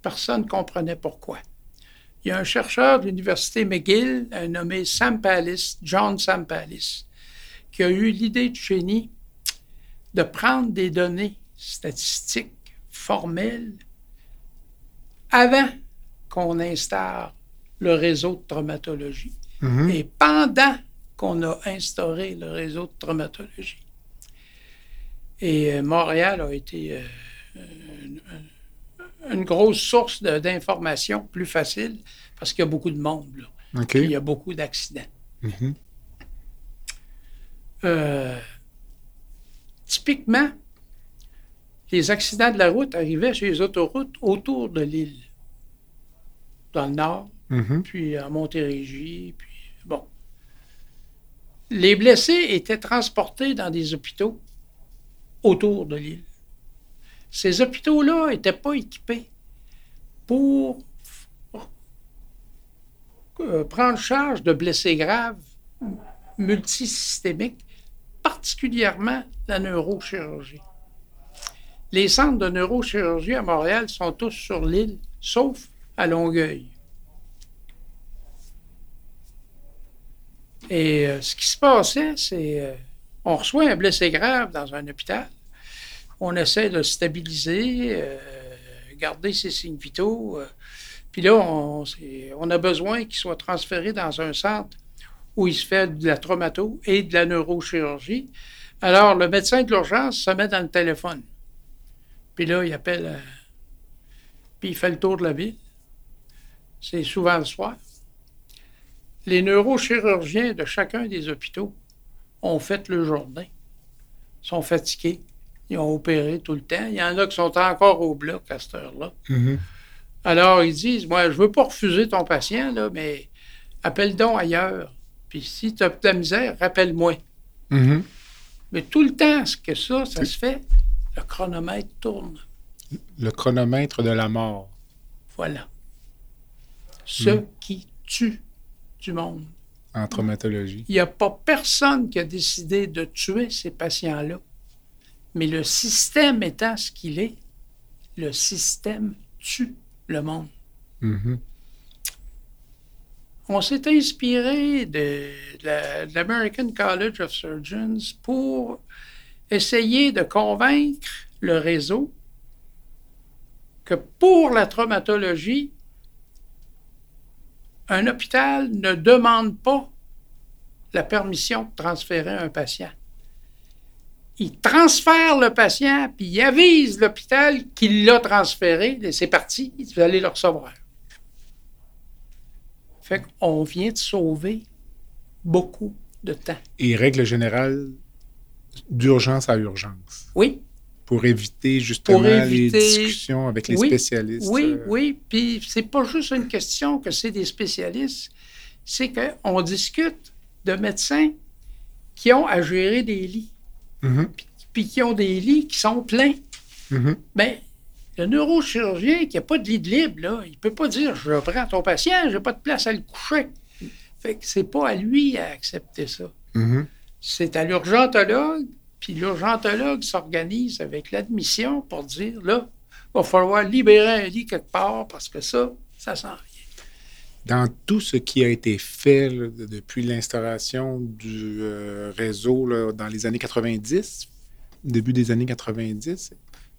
Personne ne comprenait pourquoi. Il y a un chercheur de l'Université McGill, un nommé Sam Pallis, John Sam Pallis, qui a eu l'idée du génie de prendre des données statistiques formelles avant qu'on instaure le réseau de traumatologie Mhm. et pendant qu'on a instauré le réseau de traumatologie. Et euh, Montréal a été euh, une, une grosse source d'informations plus facile parce qu'il y a beaucoup de monde, là. Il y a beaucoup d'accidents. Mhm. Euh, typiquement, les accidents de la route arrivaient sur les autoroutes autour de l'île, dans le nord, Mhm. puis à Montérégie, puis bon. Les blessés étaient transportés dans des hôpitaux autour de l'île. Ces hôpitaux-là n'étaient pas équipés pour euh, prendre charge de blessés graves multisystémiques, particulièrement la neurochirurgie. Les centres de neurochirurgie à Montréal sont tous sur l'île, sauf à Longueuil. Et euh, ce qui se passait, c'est euh, on reçoit un blessé grave dans un hôpital, on essaie de le stabiliser, euh, garder ses signes vitaux, puis là, on, on a besoin qu'il soit transféré dans un centre où il se fait de la traumato et de la neurochirurgie. Alors, le médecin de l'urgence se met dans le téléphone. Puis là, il appelle, euh, puis il fait le tour de la ville. C'est souvent le soir. Les neurochirurgiens de chacun des hôpitaux ont fait le journée. Ils sont fatigués. Ils ont opéré tout le temps. Il y en a qui sont encore au bloc à cette heure-là. Mhm. Alors, ils disent, moi, je veux pas refuser ton patient, là, mais appelle donc ailleurs. Puis si tu as de la misère, rappelle-moi. Mhm. Mais tout le temps, ce que ça, ça se fait, le chronomètre tourne. Le chronomètre de la mort. Voilà. Ce qui tue du monde. en traumatologie. Il n'y a pas personne qui a décidé de tuer ces patients-là. Mais le système étant ce qu'il est, le système tue le monde. Mhm. On s'est inspiré de l'American College of Surgeons pour essayer de convaincre le réseau que pour la traumatologie, un hôpital ne demande pas la permission de transférer un patient. Il transfère le patient, puis il avise l'hôpital qu'il l'a transféré, c'est parti, vous allez le recevoir. Fait qu'on vient de sauver beaucoup de temps. Et règle générale, d'urgence à urgence. Oui, Pour éviter justement Pour éviter- les discussions avec les Oui, spécialistes. oui, euh, oui. Puis c'est pas juste une question que c'est des spécialistes, c'est qu'on discute de médecins qui ont à gérer des lits, mhm, puis qui ont des lits qui sont pleins. mhm. Ben, Le neurochirurgien qui n'a pas de lit de libre, là, il ne peut pas dire Je prends ton patient, je n'ai pas de place à le coucher. Fait que c'est pas à lui à accepter ça. Mhm. C'est à l'urgentologue, puis l'urgentologue s'organise avec l'admission pour dire là, il va falloir libérer un lit quelque part parce que ça, ça s'en vient. Dans tout ce qui a été fait là, depuis l'instauration du euh, réseau là, dans les années 90, début des années 90,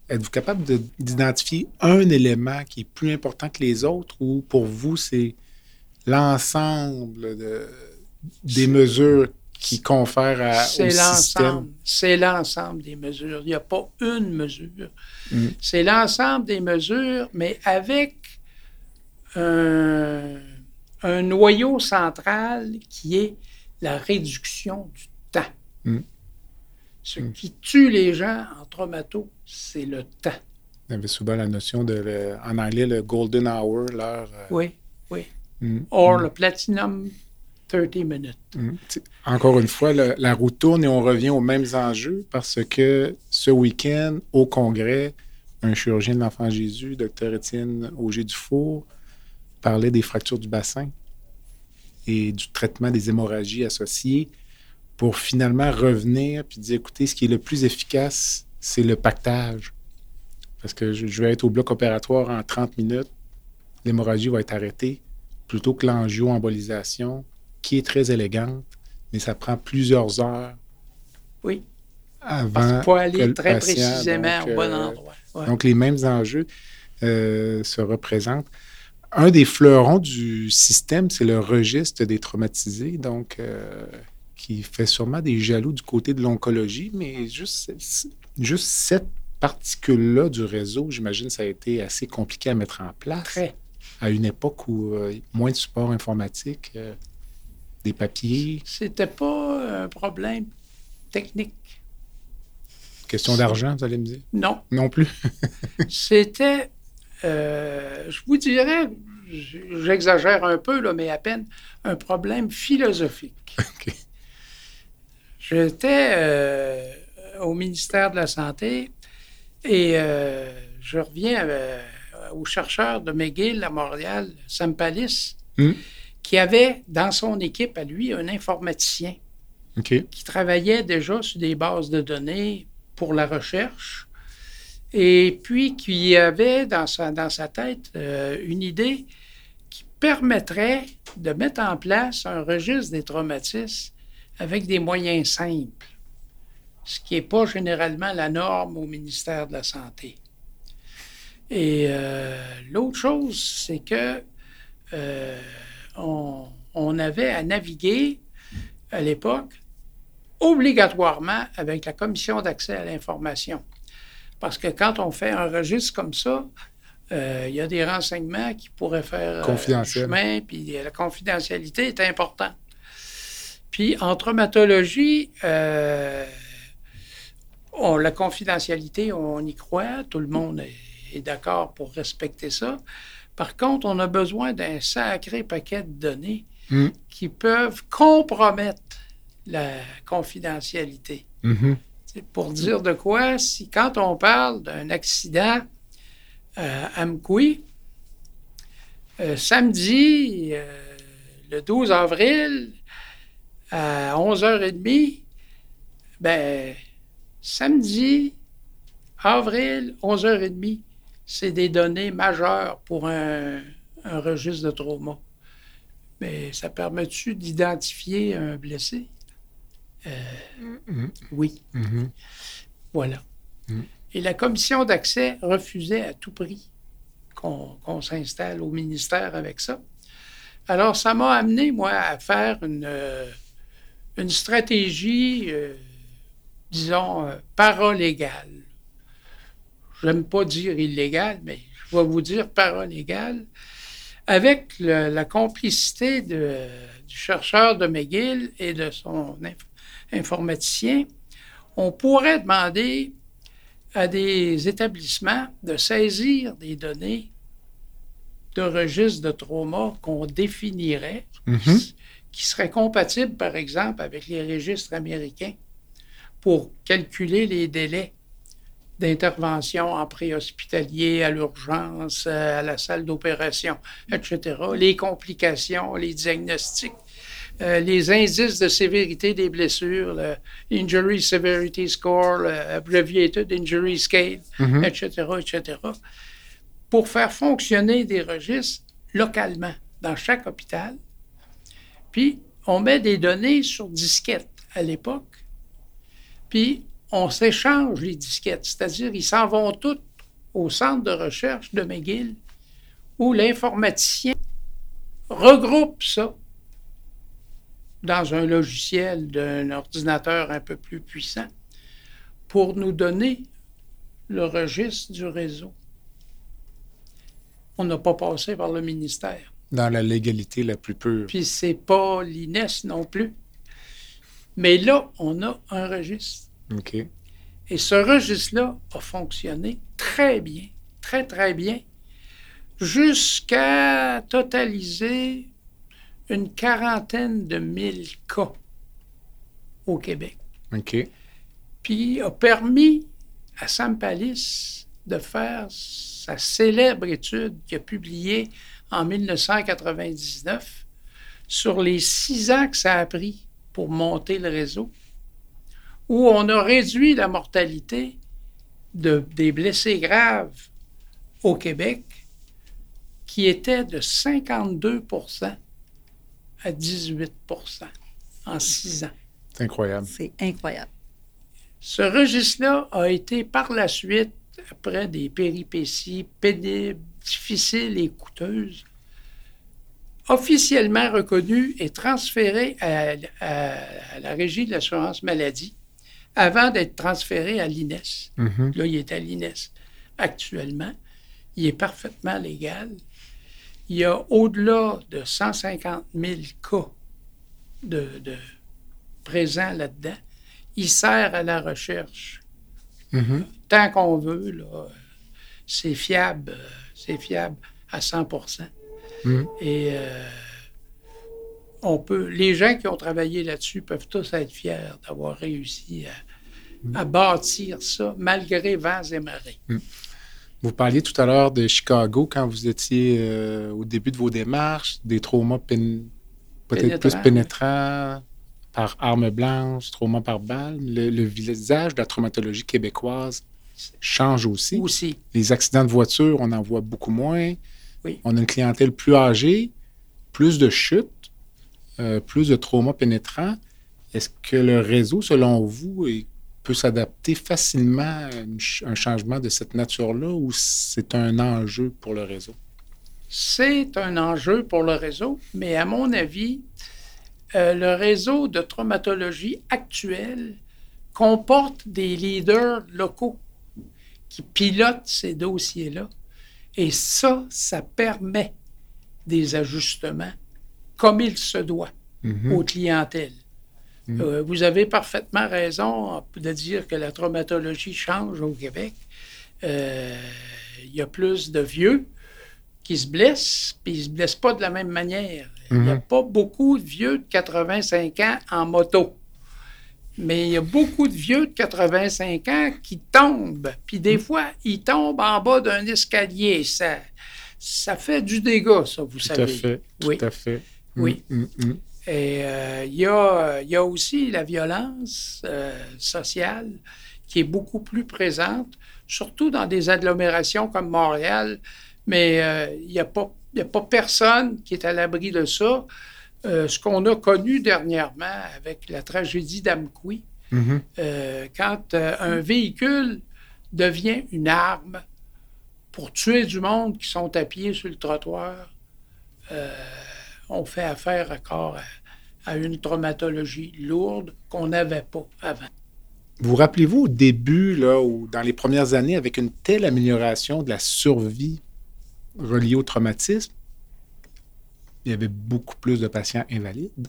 êtes-vous capable de- d'identifier un élément qui est plus important que les autres ou pour vous, c'est l'ensemble de- des mesures qui confèrent à, C'est au système? l'ensemble. C'est l'ensemble des mesures. Il n'y a pas une mesure. Mm. C'est l'ensemble des mesures, mais avec un, un noyau central qui est la réduction du temps. Mm. Ce Mm. qui tue les gens en traumato, c'est le temps. Il y avait souvent la notion de, le- en anglais, le golden hour, l'heure. euh, Oui, oui. Or, le platinum, 30 minutes. Mm. Encore une fois, la roue tourne et on revient aux mêmes enjeux parce que ce week-end, au Congrès, un chirurgien de l'enfant Jésus, Dr Étienne Auger-Dufour, parlait des fractures du bassin et du traitement des hémorragies associées pour finalement revenir puis dire, écoutez, ce qui est le plus efficace, c'est le pactage. Parce que je, je vais être au bloc opératoire en 30 minutes, l'hémorragie va être arrêtée, plutôt que l'angio-embolisation, qui est très élégante, mais ça prend plusieurs heures Oui. avant. Que aller le très patient, précisément donc, au bon euh, endroit. Ouais. Donc, les mêmes enjeux euh, se représentent. Un des fleurons du système, c'est le registre des traumatisés, donc euh, qui fait sûrement des jaloux du côté de l'oncologie, mais juste, juste cette particule-là du réseau, j'imagine, ça a été assez compliqué à mettre en place Très. à une époque où euh, moins de support informatique, des papiers, C'était pas un problème technique. question d'argent, vous allez me dire? Non. Non plus. C'était, euh, je vous dirais, j'exagère un peu, là, mais à peine, un problème philosophique. J'étais euh, au ministère de la Santé et euh, je reviens au chercheur de McGill à Montréal, Sam Pallis, Hmm. Qui avait dans son équipe à lui un informaticien qui travaillait déjà sur des bases de données pour la recherche et puis qui avait dans sa, dans sa tête euh, une idée qui permettrait de mettre en place un registre des traumatismes avec des moyens simples, ce qui n'est pas généralement la norme au ministère de la Santé. Et euh, l'autre chose, c'est que euh, on, on avait à naviguer à l'époque obligatoirement avec la commission d'accès à l'information. Parce que quand on fait un registre comme ça, euh, il y a des renseignements qui pourraient faire euh, Confidentiel. chemin, puis la confidentialité est importante. Puis en traumatologie, euh, on- la confidentialité, on y croit, tout le monde est, est d'accord pour respecter ça. Par contre, on a besoin d'un sacré paquet de données Mm. qui peuvent compromettre la confidentialité. Mhm. C'est pour dire de quoi, si quand on parle d'un accident euh, à Amkoui, euh, samedi, euh, le 12 avril, à 11h30, ben, samedi, avril, 11h30, c'est des données majeures pour un, un registre de trauma. Mais ça permet-tu d'identifier un blessé? Euh, Mhm. oui. Mhm. Voilà. Mm. Et la commission d'accès refusait à tout prix qu'on qu'on s'installe au ministère avec ça. Alors, ça m'a amené, moi, à faire une, euh, une stratégie, euh, disons, euh, paralégale. J'aime pas dire illégale, mais je vais vous dire paralégale. Avec le- la complicité de- du chercheur de McGill et de son inf- informaticien, on pourrait demander à des établissements de saisir des données de registres de trauma qu'on définirait, Mhm. qui seraient compatibles, par exemple, avec les registres américains pour calculer les délais d'intervention en préhospitalier, à l'urgence, à la salle d'opération, etc. Les complications, les diagnostics, euh, les indices de sévérité des blessures, le Injury Severity Score, le Abbreviated Injury Scale, etc., etc., pour faire fonctionner des registres localement dans chaque hôpital. Puis, on met des données sur disquettes à l'époque. Puis, on s'échange les disquettes, c'est-à-dire ils s'en vont toutes au centre de recherche de McGill où l'informaticien regroupe ça dans un logiciel d'un ordinateur un peu plus puissant pour nous donner le registre du réseau. On n'a pas passé par le ministère. Dans la légalité la plus pure. Puis c'est pas l'INES non plus. Mais là, on a un registre. Et ce registre-là a fonctionné très bien, très, très bien, jusqu'à totaliser une quarantaine de mille cas au Québec. OK. Puis a permis à Sam Pallis de faire sa célèbre étude qu'il a publiée en 1999 sur les six ans que ça a pris pour monter le réseau où on a réduit la mortalité de, des blessés graves au Québec, qui était de 52% à 18% en six ans. C'est incroyable. C'est incroyable. Ce registre-là a été par la suite, après des péripéties pénibles, difficiles et coûteuses, officiellement reconnu et transféré à, à la Régie de l'assurance maladie avant d'être transféré à l'INES. Mhm. Là, il est à l'INES actuellement. Il est parfaitement légal. Il y a au-delà de 150 000 cas de, de présents là-dedans. Il sert à la recherche. Mhm. Tant qu'on veut, là, c'est fiable, euh, c'est fiable à 100 Mhm. Et euh, on peut, les gens qui ont travaillé là-dessus peuvent tous être fiers d'avoir réussi à, à bâtir ça malgré vents et marées. Vous parliez tout à l'heure de Chicago quand vous étiez euh, au début de vos démarches, des traumas peut-être plus Pénétrants. par arme blanche, traumas par balle. Le, le visage de la traumatologie québécoise change aussi. Aussi, Les accidents de voiture, on en voit beaucoup moins. Oui. On a une clientèle plus âgée, plus de chutes, euh, plus de traumas pénétrants. Est-ce que le réseau, selon vous, peut s'adapter facilement à un changement de cette nature-là ou c'est un enjeu pour le réseau? c'est un enjeu pour le réseau, mais à mon avis, euh, le réseau de traumatologie actuel comporte des leaders locaux qui pilotent ces dossiers-là. Et ça, ça permet des ajustements comme il se doit Mhm. aux clientèles. Mhm. Euh, vous avez parfaitement raison de dire que la traumatologie change au Québec. Euh, Il y a plus de vieux qui se blessent, puis ils ne se blessent pas de la même manière. Il n'y a Mhm. pas beaucoup de vieux de 85 ans en moto. Mais il y a beaucoup de vieux de 85 ans qui tombent. Puis des fois, ils tombent en bas d'un escalier. Ça, ça fait du dégât, ça, vous Tout savez. à fait. Tout Oui. à fait. Oui. Mm, mm, mm. Et euh, il y, a, il y a aussi la violence euh, sociale qui est beaucoup plus présente, surtout dans des agglomérations comme Montréal. Mais euh, il n'y a, pas- a personne qui est à l'abri de ça. Euh, ce qu'on a connu dernièrement avec la tragédie d'Amqui, Mhm. euh, quand euh, un véhicule devient une arme pour tuer du monde qui sont à pied sur le trottoir, euh, on fait affaire encore à, une traumatologie lourde qu'on n'avait pas avant. Vous rappelez-vous au début, là, ou dans les premières années, avec une telle amélioration de la survie reliée au traumatisme, il y avait beaucoup plus de patients invalides.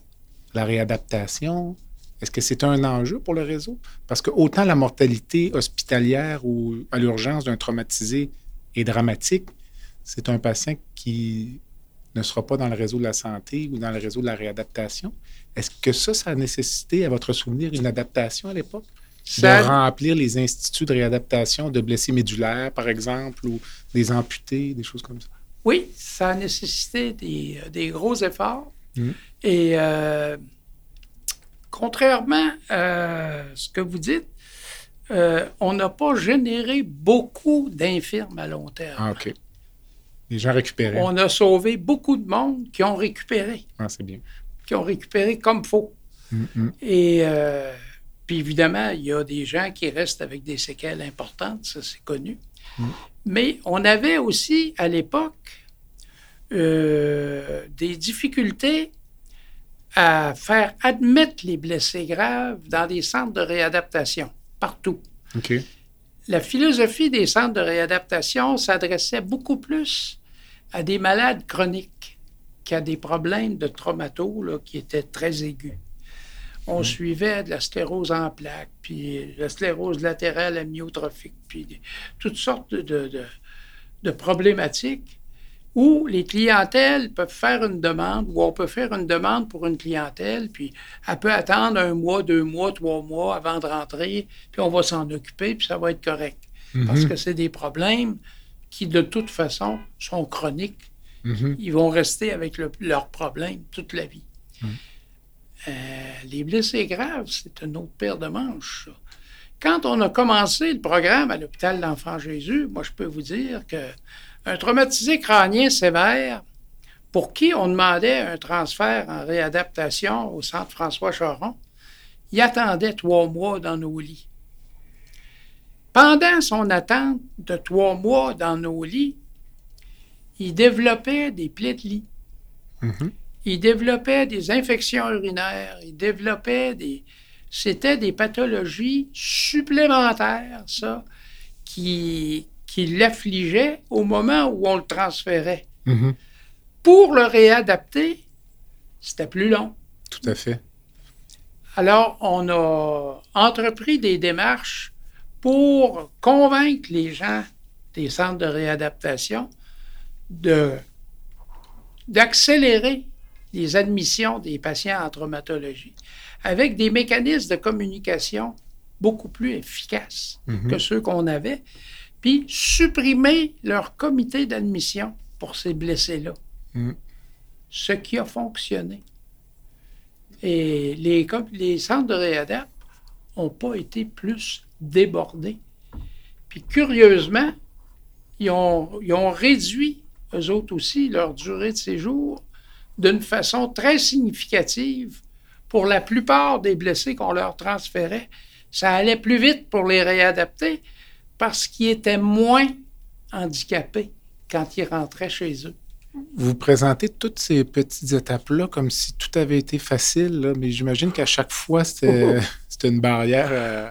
La réadaptation, est-ce que c'est un enjeu pour le réseau? Parce que autant la mortalité hospitalière ou à l'urgence d'un traumatisé est dramatique, c'est un patient qui ne sera pas dans le réseau de la santé ou dans le réseau de la réadaptation. Est-ce que ça, ça a nécessité, à votre souvenir, une adaptation à l'époque? Ça- de remplir les instituts de réadaptation de blessés médulaires, par exemple, ou des amputés, des choses comme ça? Oui, ça a nécessité des, euh, des gros efforts. Mhm. Et euh, contrairement à ce que vous dites, euh, on n'a pas généré beaucoup d'infirmes à long terme. Ah. Les gens récupéraient. On a sauvé beaucoup de monde qui ont récupéré, Ah, c'est bien. qui ont récupéré comme faut. Mm, mm. Et euh, puis évidemment, il y a des gens qui restent avec des séquelles importantes, ça c'est connu. Mm. Mais on avait aussi à l'époque euh, des difficultés à faire admettre les blessés graves dans des centres de réadaptation, partout. La philosophie des centres de réadaptation s'adressait beaucoup plus à des malades chroniques qu'à des problèmes de traumato là, qui étaient très aigus. On suivait de la sclérose en plaques, puis la sclérose latérale amyotrophique, puis des- toutes sortes de, de- de- de problématiques où les clientèles peuvent faire une demande, ou on peut faire une demande pour une clientèle, puis elle peut attendre un mois, deux mois, trois mois avant de rentrer, puis on va s'en occuper, puis ça va être correct. Parce Mhm. que c'est des problèmes qui, de toute façon, sont chroniques. Mhm. Ils vont rester avec le- leurs problèmes toute la vie. Euh, les blessés graves, c'est une autre paire de manches. ça. Quand on a commencé le programme à l'hôpital d'Enfant Jésus, moi, je peux vous dire que un traumatisé crânien sévère, pour qui on demandait un transfert en réadaptation au centre François Charon, il attendait trois mois dans nos lits. Pendant son attente de trois mois dans nos lits, il développait des plaies de lit. Mhm. Il développait des infections urinaires, il développait des... C'était des pathologies supplémentaires, ça, qui, qui l'affligeaient au moment où on le transférait. Mhm. Pour le réadapter, c'était plus long. Tout à fait. Alors, on a entrepris des démarches pour convaincre les gens des centres de réadaptation de, d'accélérer les admissions des patients en traumatologie avec des mécanismes de communication beaucoup plus efficaces Mhm. que ceux qu'on avait, puis supprimer leur comité d'admission pour ces blessés-là. Mhm. Ce qui a fonctionné. Et les, centres de réadap n'ont pas été plus débordés. Puis curieusement, ils ont, ils ont réduit, eux autres aussi, leur durée de séjour d'une façon très significative pour la plupart des blessés qu'on leur transférait. Ça allait plus vite pour les réadapter parce qu'ils étaient moins handicapés quand ils rentraient chez eux. Vous présentez toutes ces petites étapes-là comme si tout avait été facile, là, mais j'imagine qu'à chaque fois, c'était c'était une barrière. euh,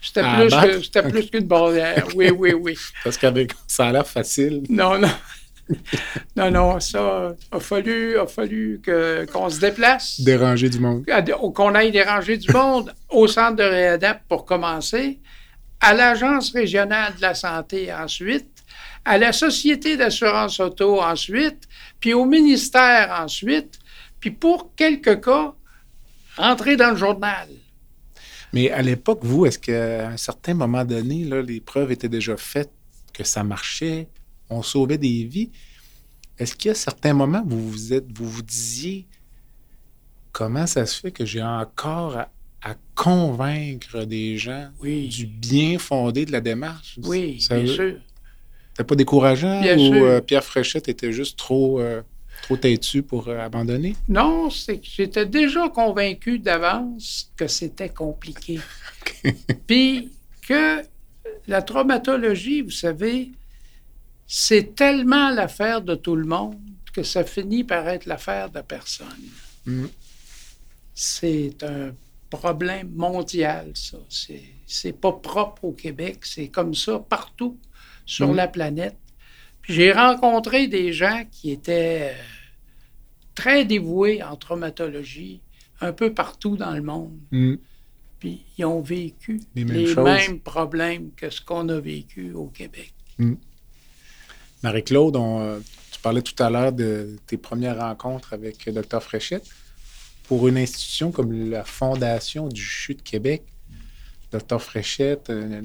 C'était À plus, que- c'était plus qu'une barrière. Oui, oui, oui. parce qu'avec ça a l'air facile. Non, non. Non, non, ça a fallu, a fallu que, qu'on se déplace, Déranger du monde. qu'on aille déranger du monde au centre de réadap pour commencer, à l'Agence régionale de la santé ensuite, à la Société d'assurance auto ensuite, puis au ministère ensuite, puis pour quelques cas, rentrer dans le journal. Mais à l'époque, vous, est-ce qu'à un certain moment donné, là, les preuves étaient déjà faites, que ça marchait, on sauvait des vies? Est-ce qu'il y a certains moments vous vous, vous, vous disiez comment ça se fait que j'ai encore à, à convaincre des gens Oui. du bien fondé de la démarche? Oui, Ça bien veut- sûr. C'était pas décourageant Bien ou sûr. euh, Pierre Fréchette était juste trop, euh, trop têtu pour euh, abandonner? Non, c'est que j'étais déjà convaincu d'avance que c'était compliqué. Puis que la traumatologie, vous savez, c'est tellement l'affaire de tout le monde que ça finit par être l'affaire de personne. Mm. C'est un problème mondial, ça. C'est, c'est pas propre au Québec, c'est comme ça partout sur Mm. la planète. Puis j'ai rencontré des gens qui étaient euh, très dévoués en traumatologie, un peu partout dans le monde. Mm. Puis ils ont vécu Les mêmes les mêmes problèmes que ce qu'on a vécu au Québec. Marie-Claude, on, euh, tu parlais tout à l'heure de tes premières rencontres avec Dr Fréchette. Pour une institution comme la Fondation du CHU de Québec, Docteur Fréchette, euh,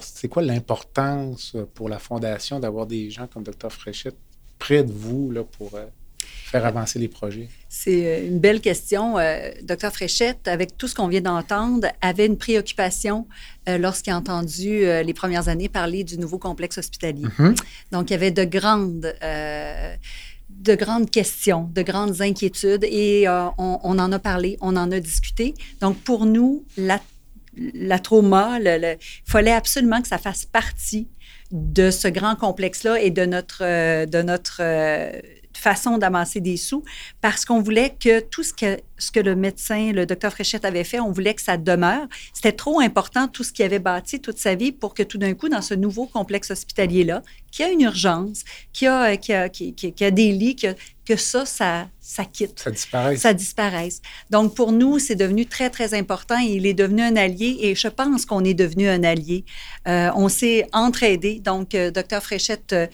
c'est quoi l'importance pour la Fondation d'avoir des gens comme Docteur Fréchette près de vous là, pour euh, faire avancer les projets? C'est euh, une belle question. Docteur Fréchette, avec tout ce qu'on vient d'entendre, avait une préoccupation lorsqu'il a entendu les premières années parler du nouveau complexe hospitalier. Mhm. Donc, il y avait de grandes de grandes questions, de grandes inquiétudes et on, on, en a parlé, on en a discuté. Donc, pour nous, la la trauma, il fallait absolument que ça fasse partie de ce grand complexe-là et de notre, euh, de notre euh, façon d'amasser des sous parce qu'on voulait que tout ce que, ce que le médecin, le docteur Fréchette avait fait, on voulait que ça demeure. C'était trop important, tout ce qu'il avait bâti toute sa vie pour que tout d'un coup, dans ce nouveau complexe hospitalier-là, qui a une urgence, qui a, qui a, qui, a des lits, que ça, ça, ça quitte. Ça disparaisse. Ça disparaisse. Donc, pour nous, c'est devenu très, très important il est devenu un allié et je pense qu'on est devenu un allié. Euh, on s'est entraidé. Donc, euh, docteur Fréchette euh,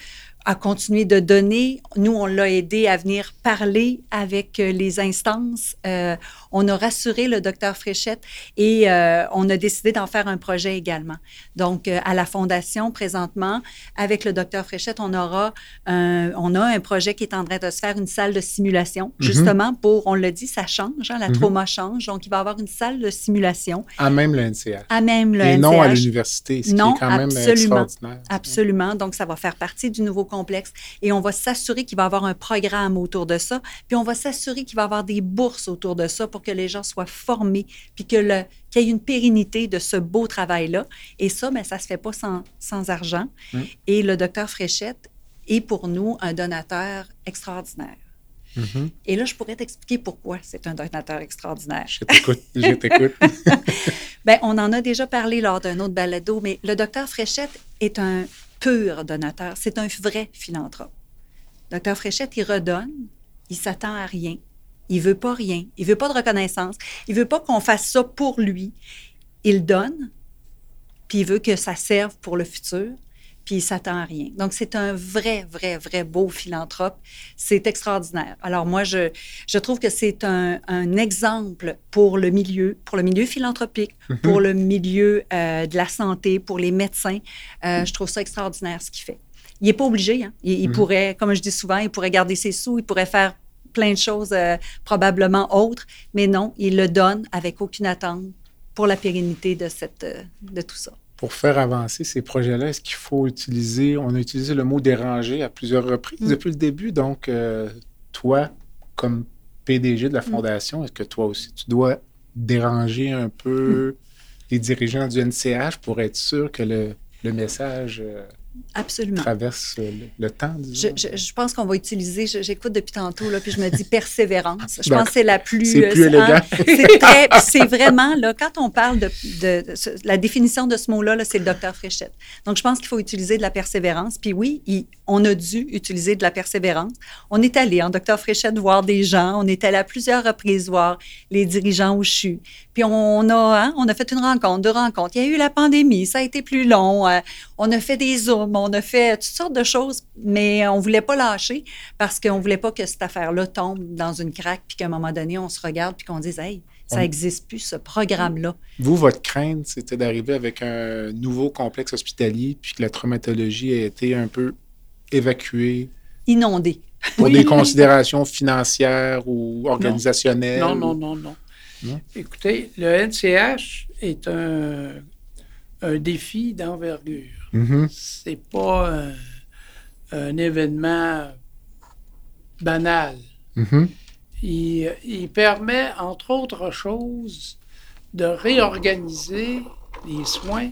à continuer de donner. Nous, on l'a aidé à venir parler avec euh, les instances. Euh, on a rassuré le docteur Fréchette et euh, on a décidé d'en faire un projet également. Donc, à la Fondation, présentement, avec le docteur Fréchette, on aura un, on a un projet qui est en train de se faire, une salle de simulation, mhm. justement pour, on l'a dit, ça change, hein, la mhm. trauma change. Donc, il va y avoir une salle de simulation. À même le NCH. À même le Et non à l'université, ce non, qui est quand même absolument, extraordinaire. Absolument. Donc, ça va faire partie du nouveau complexe et on va s'assurer qu'il va y avoir un programme autour de ça, puis on va s'assurer qu'il va y avoir des bourses autour de ça pour que les gens soient formés, puis le, qu'il y ait une pérennité de ce beau travail-là. Et ça, ben, ça ne se fait pas sans, sans argent. Hum. Et le docteur Fréchette est pour nous un donateur extraordinaire. Mm-hmm. Et là, je pourrais t'expliquer pourquoi c'est un donateur extraordinaire. Je t'écoute, je t'écoute. Bien, on en a déjà parlé lors d'un autre balado, mais le docteur Fréchette est un pur donateur. C'est un vrai philanthrope. Docteur Fréchette, il redonne, il s'attend à rien. Il veut pas rien. Il veut pas de reconnaissance. Il veut pas qu'on fasse ça pour lui. Il donne, puis il veut que ça serve pour le futur puis il s'attend à rien. Donc, c'est un vrai, vrai, vrai beau philanthrope. C'est extraordinaire. Alors, moi, je, je trouve que c'est un, un, exemple pour le milieu, pour le milieu philanthropique, mhm. pour le milieu euh, de la santé, pour les médecins. Euh, je trouve ça extraordinaire ce qu'il fait. Il n'est pas obligé. Hein? Il, mhm. pourrait, comme je dis souvent, il pourrait garder ses sous, il pourrait faire plein de choses euh, probablement autres, mais non, il le donne avec aucune attente pour la pérennité de, cette, de tout ça pour faire avancer ces projets-là, est-ce qu'il faut utiliser, on a utilisé le mot déranger à plusieurs reprises mm. depuis le début, donc euh, toi, comme PDG de la mm. Fondation, est-ce que toi aussi, tu dois déranger un peu mm. les dirigeants du NCH pour être sûr que le, le message euh, Absolument. traverse le, temps, je, je, pense qu'on va utiliser, j'écoute depuis tantôt, là, puis je me dis persévérance. Je pense que c'est la plus... C'est plus élégant. c'est vraiment, là, quand on parle de, de, la définition de ce mot-là, -là, c'est le docteur Fréchette. Donc, je pense qu'il faut utiliser de la persévérance. Puis oui, on a dû utiliser de la persévérance. On est allé en docteur Fréchette voir des gens. On est allé à plusieurs reprises voir les dirigeants au CHU. Puis on a, hein, on a fait une rencontre, deux rencontres. Il y a eu la pandémie, ça a été plus long. Euh, on a fait des zooms, on a fait toutes sortes de choses, mais on voulait pas lâcher parce qu'on voulait pas que cette affaire-là tombe dans une craque puis qu'à un moment donné, on se regarde puis qu'on dise, hey, ça n'existe plus, ce programme-là. Vous, votre crainte, c'était d'arriver avec un nouveau complexe hospitalier puis que la traumatologie a été un peu évacuée? Inondée. Pour des considérations financières ou organisationnelles. Non, non, non, non. Écoutez, le NCH est un, un défi d'envergure. Mm-hmm. C'est pas un, événement banal. Mm-hmm. il, permet, entre autres choses, de réorganiser les soins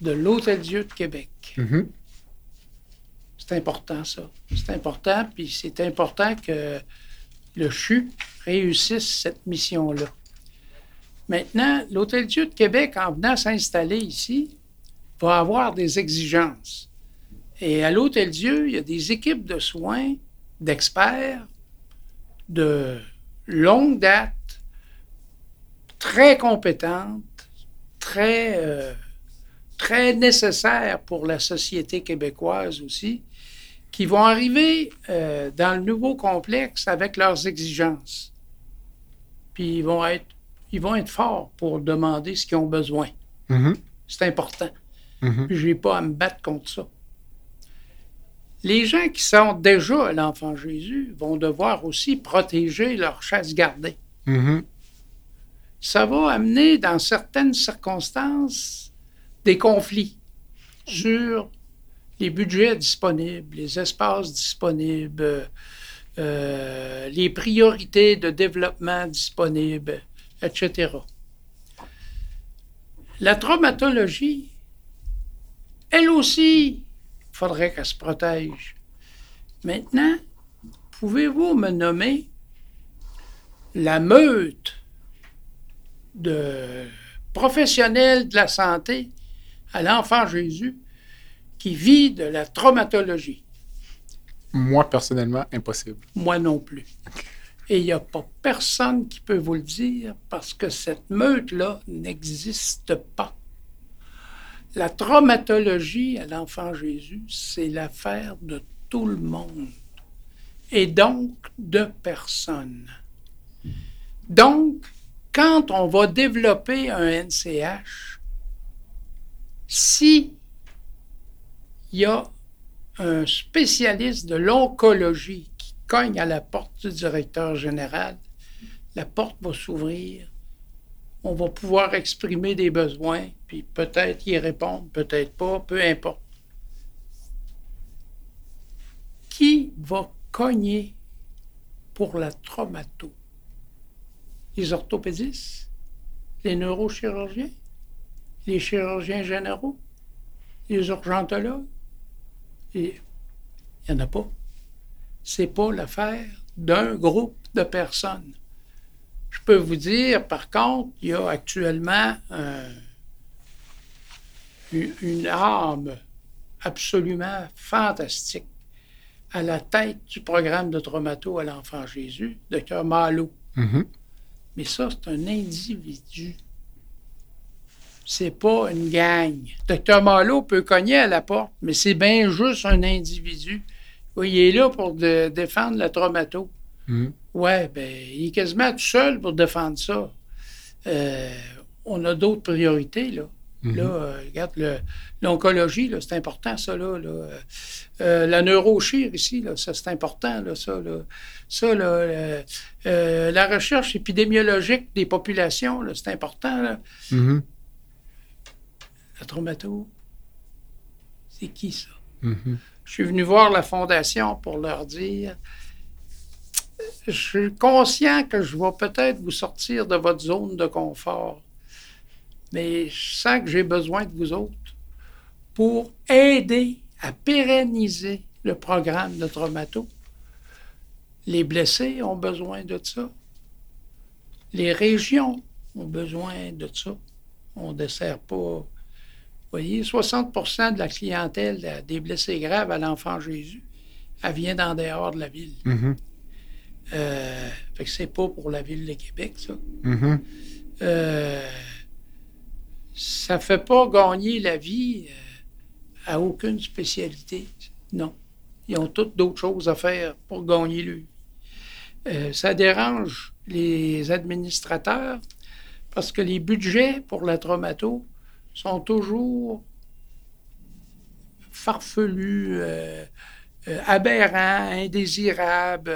de l'Hôtel-Dieu de Québec. Mm-hmm. C'est important, ça. C'est important, puis c'est important que le CHU réussisse cette mission-là. Maintenant, l'Hôtel-Dieu de Québec, en venant s'installer ici, va avoir des exigences. Et à l'Hôtel-Dieu, il y a des équipes de soins, d'experts, de longue date, très compétentes, très, euh, très nécessaires pour la société québécoise aussi, qui vont arriver euh, dans le nouveau complexe avec leurs exigences. Puis ils vont être, ils vont être forts pour demander ce qu'ils ont besoin. Mhm. C'est important. Mhm. Je n'ai pas à me battre contre ça. Les gens qui sont déjà à l'enfant Jésus vont devoir aussi protéger leur chasse gardée. Mhm. Ça va amener, dans certaines circonstances, des conflits sur les budgets disponibles, les espaces disponibles, euh, les priorités de développement disponibles, etc. La traumatologie, elle aussi, il faudrait qu'elle se protège. Maintenant, pouvez-vous me nommer la meute de professionnels de la santé à l'enfant Jésus qui vit de la traumatologie? Moi, personnellement, impossible. Moi non plus. Et il n'y a pas personne qui peut vous le dire parce que cette meute-là n'existe pas. La traumatologie à l'enfant Jésus, c'est l'affaire de tout le monde et donc de personne. Donc, quand on va développer un NCH, si il y a un spécialiste de l'oncologie qui cogne à la porte du directeur général, la porte va s'ouvrir, on va pouvoir exprimer des besoins, puis peut-être y répondre, peut-être pas, peu importe. Qui va cogner pour la traumato? Les orthopédistes? Les neurochirurgiens? Les chirurgiens généraux? Les urgentologues? Il n'y en a pas. C'est pas l'affaire d'un groupe de personnes. Je peux vous dire, par contre, il y a actuellement un- une, une âme absolument fantastique à la tête du programme de traumato à l'enfant Jésus, Dr. Malo. Mhm. Mais ça, c'est un individu. C'est pas une gang. Docteur Malo peut cogner à la porte, mais c'est bien juste un individu. Oui, il est là pour de- défendre la traumato. Mhm. Ouais, ben, il est quasiment tout seul pour défendre ça. Euh, on a d'autres priorités, là. Mhm. Là, euh, regarde, le- l'oncologie, là, c'est important, ça, là. là. Euh, la neurochir ici, là, ça, c'est important, là, ça, là. Ça, là, la recherche épidémiologique des populations, là, c'est important, là. Mhm. La traumato, c'est qui, ça? Mhm. Je suis venu voir la fondation pour leur dire je suis conscient que je vais peut-être vous sortir de votre zone de confort, mais je sens que j'ai besoin de vous autres pour aider à pérenniser le programme de traumato. Les blessés ont besoin de ça. Les régions ont besoin de ça. On ne dessert pas. Vous voyez, 60% de la clientèle des blessés graves à l'enfant Jésus, elle vient d'en dehors de la ville. Mhm. Euh, fait que c'est pas pour la ville de Québec, ça. Mhm. Euh, ça fait pas gagner la vie euh, à aucune spécialité. Non. Ils ont toutes d'autres choses à faire pour gagner lui. ça dérange les administrateurs parce que les budgets pour la traumato sont toujours farfelus, euh, euh, aberrants, indésirables.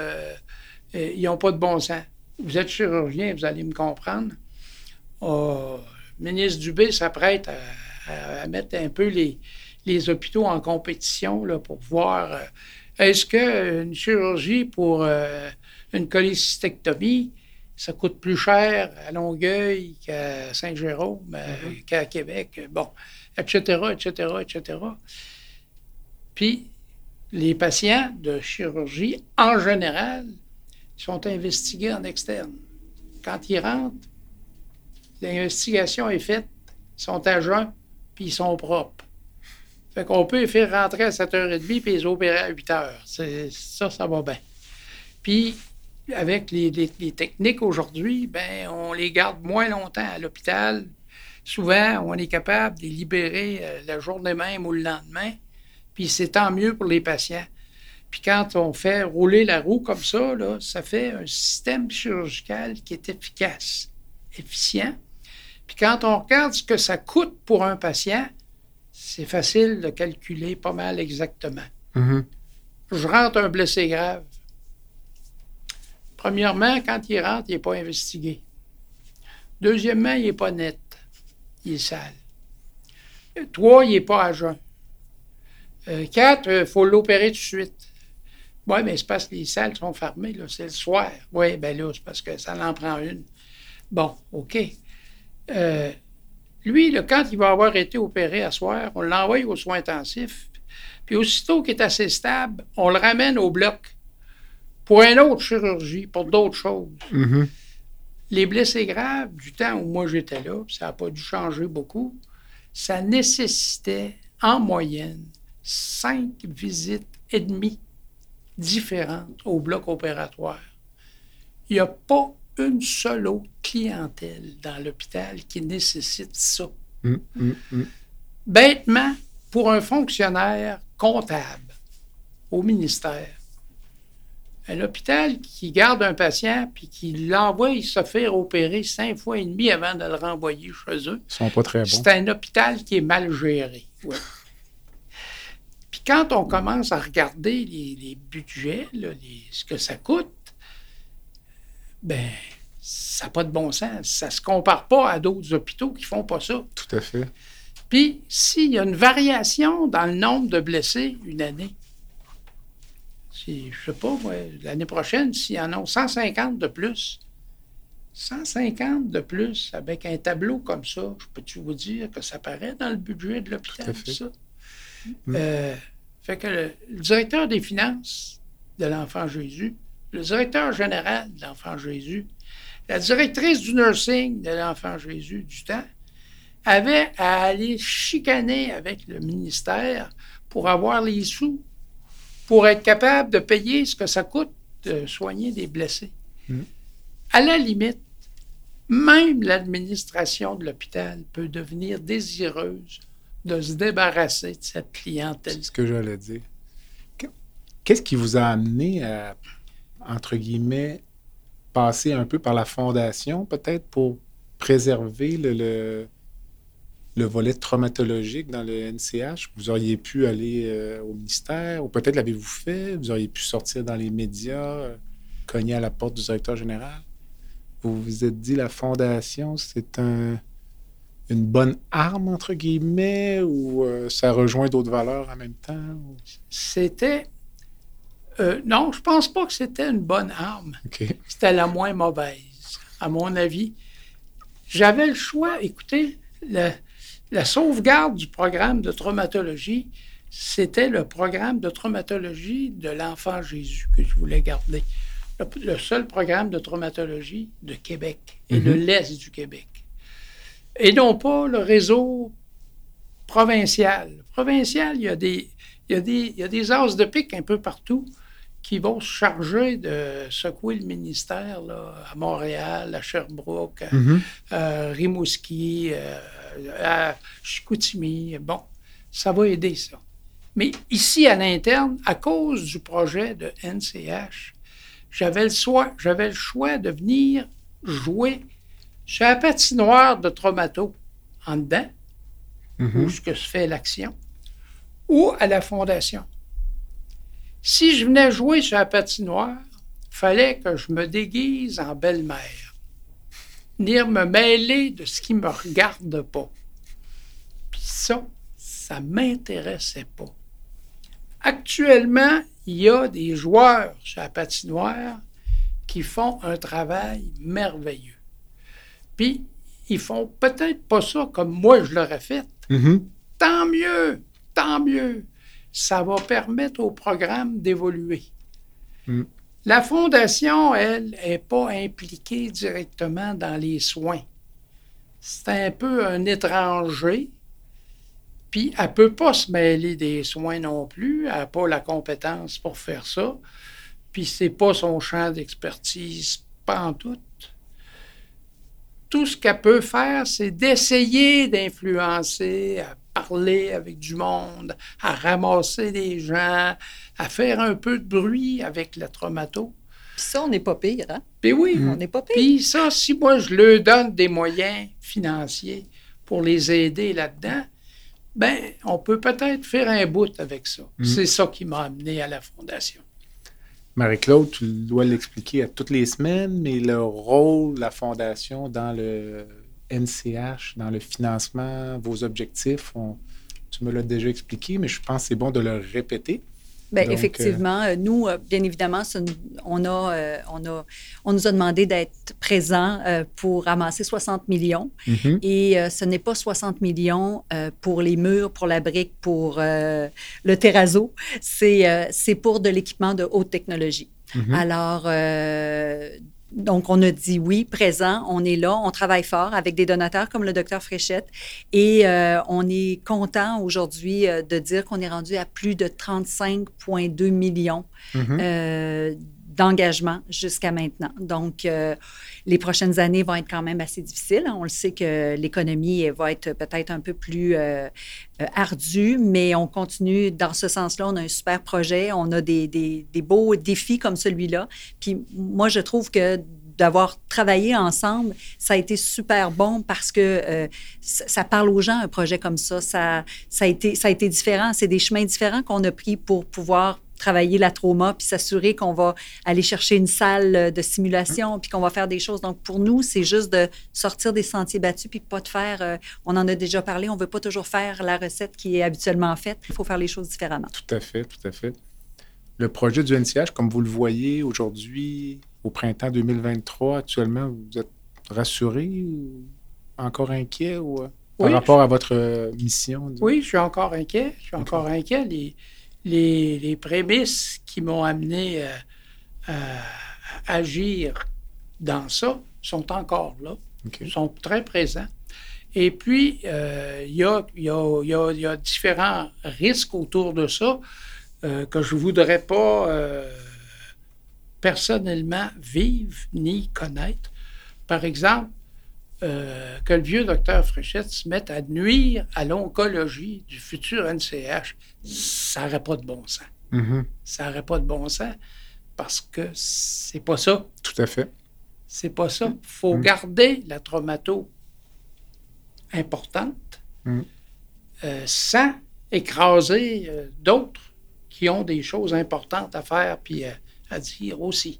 Euh, euh, ils n'ont pas de bon sens. Vous êtes chirurgien, vous allez me comprendre. Oh, le ministre Dubé s'apprête à, à- à mettre un peu les, les hôpitaux en compétition là, pour voir euh, est-ce qu'une chirurgie pour euh, une cholécystectomie, ça coûte plus cher à Longueuil qu'à Saint-Jérôme, euh, qu'à Québec, bon, etc., etc., etc. Puis, les patients de chirurgie, en général, sont investigués en externe. Quand ils rentrent, l'investigation est faite, ils sont à jeun, puis ils sont propres. Fait qu'on peut les faire rentrer à 7h30 puis les opérer à 8h. C'est- Ça, ça va bien. Puis, avec les techniques aujourd'hui, ben, on les garde moins longtemps à l'hôpital. Souvent, on est capable de les libérer euh, la journée même ou le lendemain. Puis c'est tant mieux pour les patients. Puis quand on fait rouler la roue comme ça, là, ça fait un système chirurgical qui est efficace, efficient, Puis quand on regarde ce que ça coûte pour un patient, c'est facile de calculer pas mal exactement. Mhm. Je rentre un blessé grave. Premièrement, quand il rentre, il n'est pas investigué. Deuxièmement, il n'est pas net. Il est sale. Euh, Trois, il n'est pas à jeun. Euh, quatre, il faut l'opérer tout de suite. Oui, mais c'est parce que les salles sont fermées, là, c'est le soir. Oui, bien là, c'est parce que ça en prend une. Bon, OK. Euh, lui, là, quand il va avoir été opéré à soir, on l'envoie aux soins intensifs. Puis aussitôt qu'il est assez stable, on le ramène au bloc pour une autre chirurgie, pour d'autres choses. Mhm. Les blessés graves, du temps où moi j'étais là, ça n'a pas dû changer beaucoup, ça nécessitait en moyenne cinq visites et demie différentes au bloc opératoire. Il n'y a pas une seule autre clientèle dans l'hôpital qui nécessite ça. Mhm. Mhm. Mhm. Bêtement, pour un fonctionnaire comptable au ministère, un hôpital qui garde un patient puis qui l'envoie se faire opérer cinq fois et demi avant de le renvoyer chez eux, Ils sont pas très bons. c'est un hôpital qui est mal géré. Ouais. Quand on commence à regarder les, les budgets, là, les- ce que ça coûte, ben, ça n'a pas de bon sens. Ça ne se compare pas à d'autres hôpitaux qui font pas ça. Tout à fait. Puis, s'il y a une variation dans le nombre de blessés une année, si, je sais pas, l'année prochaine, s'il y en a 150 de plus, 150 de plus avec un tableau comme ça, je peux-tu vous dire que ça paraît dans le budget de Tout à l'hôpital, fait. ça? Mm. Euh, fait que le, le directeur des finances de l'Enfant Jésus, le directeur général de l'Enfant Jésus, la directrice du nursing de l'Enfant Jésus du temps, avait à aller chicaner avec le ministère pour avoir les sous, pour être capable de payer ce que ça coûte de soigner des blessés. Mm. À la limite, même l'administration de l'hôpital peut devenir désireuse de se débarrasser de cette clientèle. C'est ce que j'allais dire. Qu- Qu'est-ce qui vous a amené à, entre guillemets, passer un peu par la fondation, peut-être, pour préserver le volet traumatologique dans le NCH? Vous auriez pu aller euh, au ministère, ou peut-être l'avez-vous fait, vous auriez pu sortir dans les médias, euh, cogner à la porte du directeur général? Vous vous êtes dit, la fondation, c'est un une bonne arme, entre guillemets, ou euh, ça rejoint d'autres valeurs en même temps? ou- C'était. euh, non, je pense pas que c'était une bonne arme. C'était la moins mauvaise, à mon avis. J'avais le choix. Écoutez, la sauvegarde du programme de traumatologie, c'était le programme de traumatologie de l'enfant Jésus que je voulais garder. Le, le seul programme de traumatologie de Québec et de l'Est du Québec. Et non pas le réseau provincial. Provincial, il y a des, il y a des, il y a des as de pique un peu partout qui vont se charger de secouer le ministère là, à Montréal, à Sherbrooke, à, Mhm. à Rimouski, euh, à Chicoutimi. Bon, ça va aider ça. Mais ici, à l'interne, à cause du projet de NCH, j'avais le, choix, j'avais le choix de venir jouer sur la patinoire de Traumato, en dedans, Mhm. où ce que se fait l'action, ou à la fondation. Si je venais jouer sur la patinoire, fallait que je me déguise en belle-mère. Venir me mêler de ce qui me regarde pas. Puis ça, ça m'intéressait pas. Actuellement, il y a des joueurs sur la patinoire qui font un travail merveilleux. Puis, ils font peut-être pas ça comme moi je l'aurais fait, Mhm. tant mieux, tant mieux. Ça va permettre au programme d'évoluer. Mm. La fondation, elle, n'est pas impliquée directement dans les soins. C'est un peu un étranger. Puis elle ne peut pas se mêler des soins non plus. Elle n'a pas la compétence pour faire ça. Puis c'est pas son champ d'expertise, pas en tout tout ce qu'elle peut faire, c'est d'essayer d'influencer, à parler avec du monde, à ramasser des gens, à faire un peu de bruit avec le traumato. Puis ça, on n'est pas pire, hein? Puis oui. On n'est pas pire. Puis ça, si moi, je leur donne des moyens financiers pour les aider là-dedans, ben, on peut peut-être faire un bout avec ça. Mm. C'est ça qui m'a amené à la Fondation. Marie-Claude, tu dois l'expliquer à toutes les semaines, mais le rôle de la Fondation dans le NCH, dans le financement, vos objectifs, on- tu me l'as déjà expliqué, mais je pense que c'est bon de le répéter. Bien, Donc, effectivement, euh, nous, euh, bien évidemment, une- on, a, euh, on, a, on nous a demandé d'être présents pour ramasser 60 millions. Mhm. Et ce n'est pas 60 millions pour les murs, pour la brique, pour le terrazzo. C'est pour de l'équipement de haute technologie. Mhm. Alors, donc, on a dit oui, présent, on est là, on travaille fort avec des donateurs comme le docteur Fréchette et euh, on est content aujourd'hui euh, de dire qu'on est rendu à plus de 35,2 millions Mhm. euh, d'engagement jusqu'à maintenant. Donc, euh, les prochaines années vont être quand même assez difficiles. On le sait que l'économie va être peut-être un peu plus euh, euh, ardue, mais on continue dans ce sens-là. On a un super projet, on a des, des- beaux défis comme celui-là. Puis moi, je trouve que d'avoir travaillé ensemble, ça a été super bon parce que ça parle aux gens, un projet comme ça. Ça, ça, a, été, ça a été différent. C'est des chemins différents qu'on a pris pour pouvoir travailler la trauma puis s'assurer qu'on va aller chercher une salle de simulation puis qu'on va faire des choses. Donc, pour nous, c'est juste de sortir des sentiers battus puis pas de faire, euh, on en a déjà parlé, on veut pas toujours faire la recette qui est habituellement faite. Il faut faire les choses différemment. Tout à fait, tout à fait. Le projet du NCH, comme vous le voyez aujourd'hui, au printemps 2023, actuellement, vous êtes rassuré ou encore inquiet ou, euh, par Oui. rapport à votre euh, mission? disons? Oui, je suis encore inquiet. Je suis encore inquiet. Les, les, les prémices qui m'ont amené euh, à agir dans ça sont encore là, sont très présents. Et puis, euh, il y, a, il y, a, il y, a, il y a différents risques autour de ça euh, que je ne voudrais pas euh, personnellement vivre ni connaître. Par exemple, euh, que le vieux docteur Fréchette se mette à nuire à l'oncologie du futur NCH, ça n'aurait pas de bon sens. Mhm. Ça n'aurait pas de bon sens parce que c'est pas ça. Tout à fait. C'est pas ça. Il faut Mm. garder la traumato importante Mm. euh, sans écraser euh, d'autres qui ont des choses importantes à faire puis à dire aussi.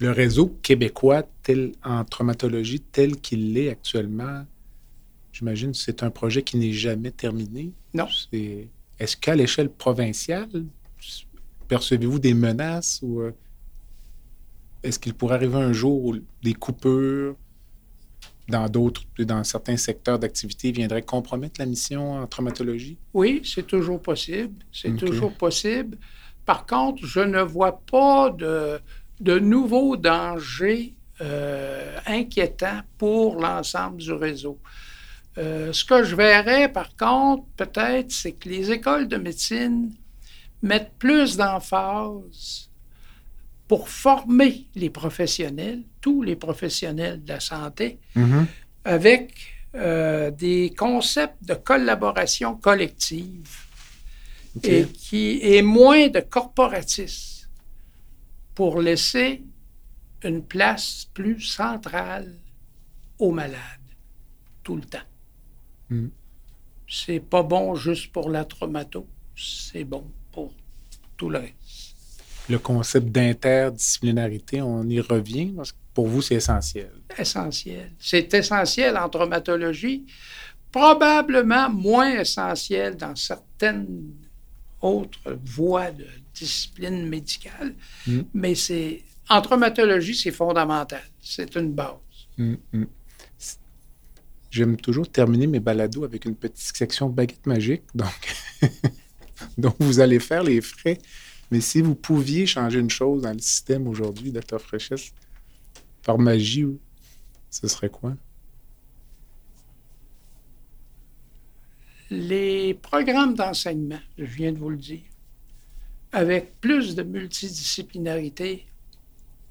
Le réseau québécois tel, en traumatologie tel qu'il l'est actuellement, j'imagine que c'est un projet qui n'est jamais terminé. Non. Est-ce qu'à l'échelle provinciale, percevez-vous des menaces ou euh, est-ce qu'il pourrait arriver un jour où des coupures dans d'autres, dans certains secteurs d'activité viendraient compromettre la mission en traumatologie? Oui, c'est toujours possible. C'est toujours possible. Par contre, je ne vois pas de, de nouveaux dangers euh, inquiétants pour l'ensemble du réseau. Euh, ce que je verrais, par contre, peut-être, c'est que les écoles de médecine mettent plus d'emphase pour former les professionnels, tous les professionnels de la santé, avec euh, des concepts de collaboration collective et qui est moins de corporatisme pour laisser une place plus centrale aux malades tout le temps. Mm. C'est pas bon juste pour la traumato, c'est bon pour tout le reste. Le concept d'interdisciplinarité, on y revient parce que pour vous, c'est essentiel. essentiel. C'est essentiel en traumatologie, probablement moins essentiel dans certaines autres voies de discipline médicale, Mm. mais c'est en traumatologie, c'est fondamental. C'est une base. Mm, mm. J'aime toujours terminer mes balados avec une petite section baguette magique, donc dont vous allez faire les frais. Mais si vous pouviez changer une chose dans le système aujourd'hui, Dr. Fréchesse, par magie, ce serait quoi? Les programmes d'enseignement, je viens de vous le dire, avec plus de multidisciplinarité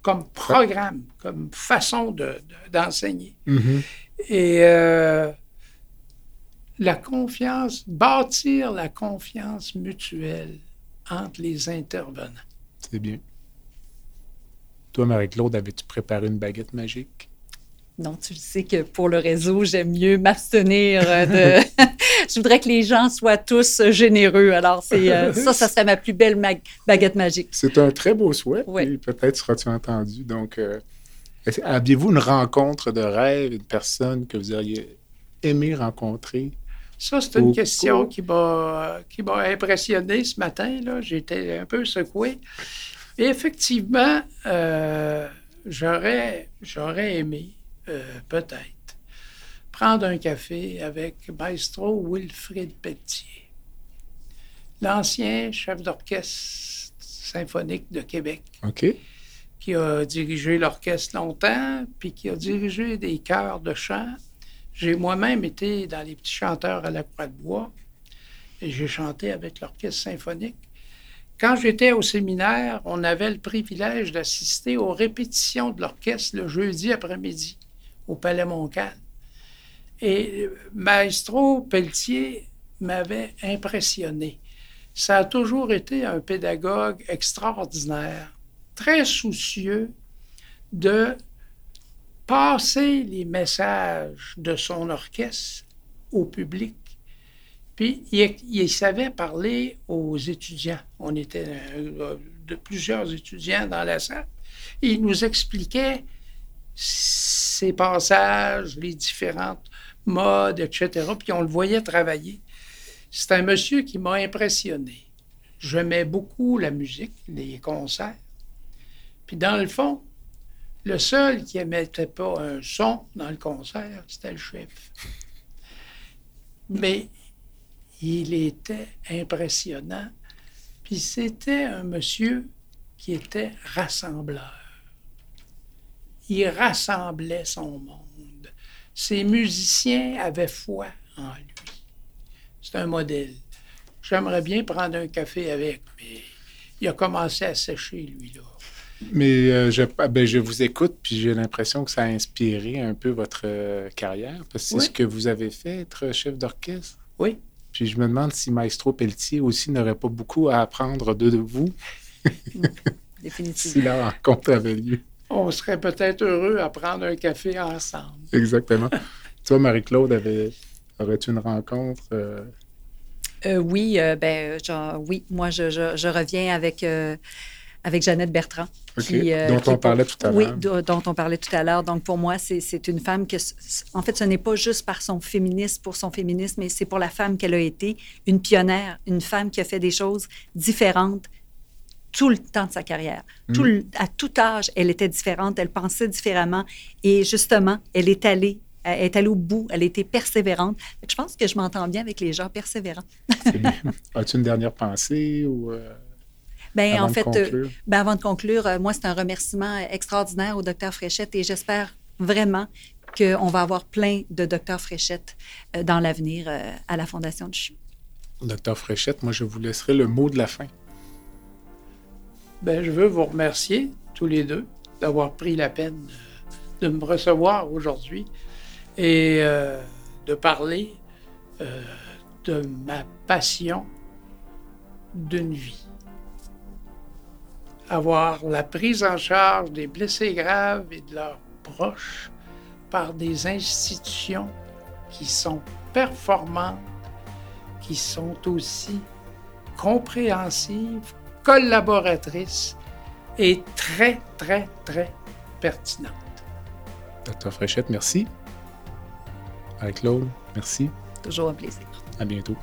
comme programme, comme façon de- de- d'enseigner. Et euh, la confiance, bâtir la confiance mutuelle entre les intervenants. C'est bien. Toi, Marie-Claude, avais-tu préparé une baguette magique? Non, tu le sais que pour le réseau, j'aime mieux m'abstenir de. je voudrais que les gens soient tous généreux. Alors, c'est euh, ça, ça serait ma plus belle baguette magique. C'est un très beau souhait. Oui. Peut-être seras-tu entendu. Donc, euh, aviez-vous une rencontre de rêve, une personne que vous auriez aimé rencontrer? Ça, c'est une question qui m'a, qui m'a impressionné ce matin. Là. J'étais un peu secoué. Et effectivement, euh, j'aurais, j'aurais aimé euh, peut-être, prendre un café avec Maestro Wilfrid Pelletier, l'ancien chef d'orchestre symphonique de Québec. Qui a dirigé l'orchestre longtemps, puis qui a dirigé des chœurs de chant. J'ai moi-même été dans les petits chanteurs à la Croix-de-Bois et j'ai chanté avec l'orchestre symphonique. Quand j'étais au séminaire, on avait le privilège d'assister aux répétitions de l'orchestre le jeudi après-midi au Palais Montcalm. Et Maestro Pelletier m'avait impressionné. Ça a toujours été un pédagogue extraordinaire, très soucieux de passer les messages de son orchestre au public. Puis il, savait parler aux étudiants. On était euh, de plusieurs étudiants dans la salle. il nous expliquait ses passages, les différentes modes, etc. Puis on le voyait travailler. C'est un monsieur qui m'a impressionné. J'aimais beaucoup la musique, les concerts. Puis dans le fond, le seul qui n'émettait pas un son dans le concert, c'était le chef. Mais il était impressionnant. Puis c'était un monsieur qui était rassembleur il rassemblait son monde. Ses musiciens avaient foi en lui. C'est un modèle. J'aimerais bien prendre un café avec, mais il a commencé à sécher, lui-là. Mais euh, je, ah, ben, je, vous écoute, puis j'ai l'impression que ça a inspiré un peu votre euh, carrière, parce que c'est ce que vous avez fait, être chef d'orchestre. Oui. Puis je me demande si Maestro Pelletier aussi n'aurait pas beaucoup à apprendre de, vous. Définitivement. si la rencontre avait lieu on serait peut-être heureux à prendre un café ensemble. Exactement. Toi, Marie-Claude, aurais-tu une rencontre? Euh? Euh, oui, euh, ben, genre, oui, moi, je, reviens avec, avec Jeannette Bertrand. dont on parlait tout à l'heure. Oui, dont on parlait tout à l'heure. Donc, pour moi, c'est une femme que, en fait, ce n'est pas juste par son féminisme, pour son féminisme, mais c'est pour la femme qu'elle a été, une pionnière, une femme qui a fait des choses différentes, tout le temps de sa carrière. Tout mm. à tout âge, elle était différente, elle pensait différemment. Et justement, elle est allée elle est allée au bout, elle a été persévérante. Je pense que je m'entends bien avec les gens persévérants. As-tu une dernière pensée ou euh, ben, en fait, euh, ben, avant de conclure, euh, moi, c'est un remerciement extraordinaire au docteur Fréchette et j'espère vraiment qu'on va avoir plein de docteurs Fréchette dans l'avenir à la Fondation du CHU. Docteur Fréchette, moi, je vous laisserai le mot de la fin. Ben, je veux vous remercier tous les deux d'avoir pris la peine de me recevoir aujourd'hui et euh, de parler euh, de ma passion d'une vie. Avoir la prise en charge des blessés graves et de leurs proches par des institutions qui sont performantes, qui sont aussi compréhensives, collaboratrice et très, très, très pertinente. Docteur Fréchette, merci. Avec claude merci. Toujours un plaisir. À bientôt.